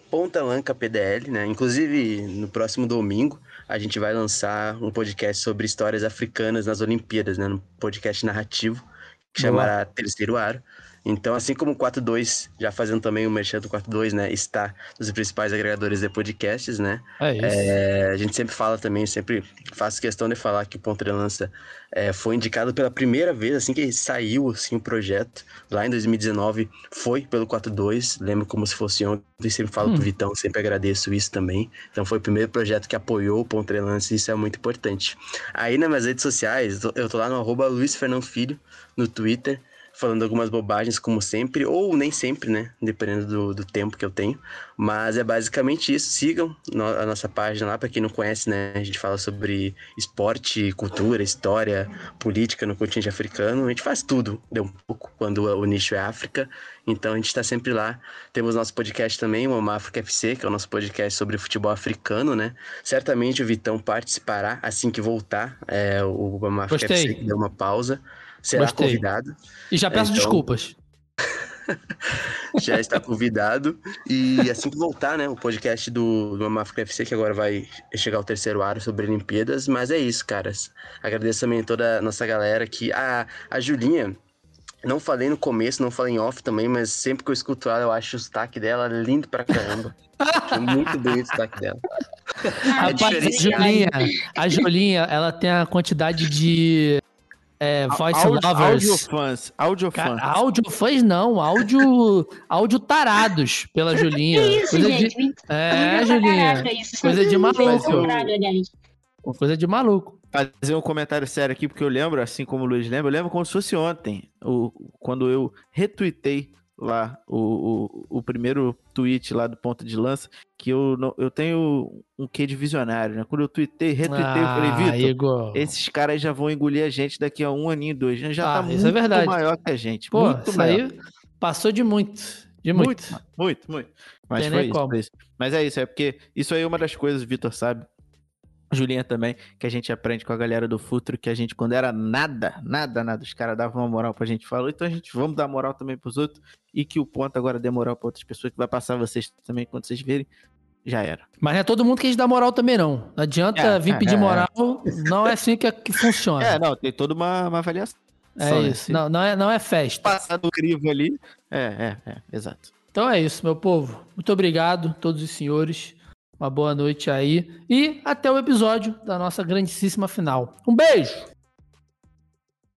PDL, né? Inclusive, no próximo domingo, a gente vai lançar um podcast sobre histórias africanas nas Olimpíadas, né? Um podcast narrativo, que Boa. chamará Terceiro Aro. Então, assim como o 42, já fazendo também o merchan do 42, né? Está nos principais agregadores de podcasts, né? É isso. É, a gente sempre fala também, sempre faço questão de falar que o Ponta Lança é, foi indicado pela primeira vez, assim que saiu assim, o projeto, lá em 2019, foi pelo 42. Lembro como se fosse ontem, sempre falo hum. pro Vitão, sempre agradeço isso também. Então, foi o primeiro projeto que apoiou o Ponta Lança, e isso é muito importante. Aí, nas minhas redes sociais, eu tô lá no arroba Luiz Filho, no Twitter falando algumas bobagens, como sempre, ou nem sempre, né? Dependendo do, do tempo que eu tenho. Mas é basicamente isso. Sigam a nossa página lá, para quem não conhece, né? A gente fala sobre esporte, cultura, história, política no continente africano. A gente faz tudo, deu um pouco, quando o nicho é África. Então a gente está sempre lá. Temos nosso podcast também, o África FC, que é o nosso podcast sobre futebol africano, né? Certamente o Vitão participará assim que voltar. É, o Mama África FC deu uma pausa será Gostei. convidado. E já peço então... desculpas. já está convidado. E assim que voltar, né? O podcast do, do Mamafrica FC, que agora vai chegar ao terceiro aro sobre Olimpíadas. Mas é isso, caras. Agradeço também a toda a nossa galera aqui. A, a Julinha, não falei no começo, não falei em off também, mas sempre que eu escuto ela, eu acho o sotaque dela lindo pra caramba. é muito bonito o sotaque dela. É a Julinha, a Julinha, ela tem a quantidade de é, voice Audio, lovers. Audiofans. Audiofans. Audiofans não, áudio, áudio tarados pela Julinha. Que isso, coisa gente? De... É, Julinha. Coisa de maluco. Coisa de maluco. Fazer um comentário sério aqui, porque eu lembro, assim como o Luiz lembra, eu lembro como se fosse ontem, o, quando eu retuitei lá o, o, o, primeiro tweet lá do ponto de lança, que eu, eu tenho um quê de visionário, né? Quando eu tuitei, retuitei, ah, eu falei, ah, Vitor, esses caras já vão engolir a gente daqui a um aninho, dois. Já tá ah, tá muito é maior que a gente. Pô, muito maior. passou de muito. De muito. Muito, muito. muito. Mas Tem foi isso, foi isso. Mas é isso, é porque isso aí é uma das coisas, Vitor sabe, Julinha também, que a gente aprende com a galera do Futuro, que a gente, quando era nada, nada, nada, os caras davam uma moral pra gente, falou, então a gente vamos dar moral também pros outros, e que o ponto agora dê moral pra outras pessoas, que vai passar vocês também, quando vocês verem, já era. Mas não é todo mundo que a gente dá moral também, não. Não adianta é, vir é, pedir é, moral, não é assim que, é, que funciona. É, não, tem toda uma, uma avaliação. É Só isso, não, não, é, não é festa. Passar do crivo ali, é, é, é, exato. Então é isso, meu povo. Muito obrigado, todos os senhores. Uma boa noite aí. E até o episódio da nossa grandíssima final. Um beijo!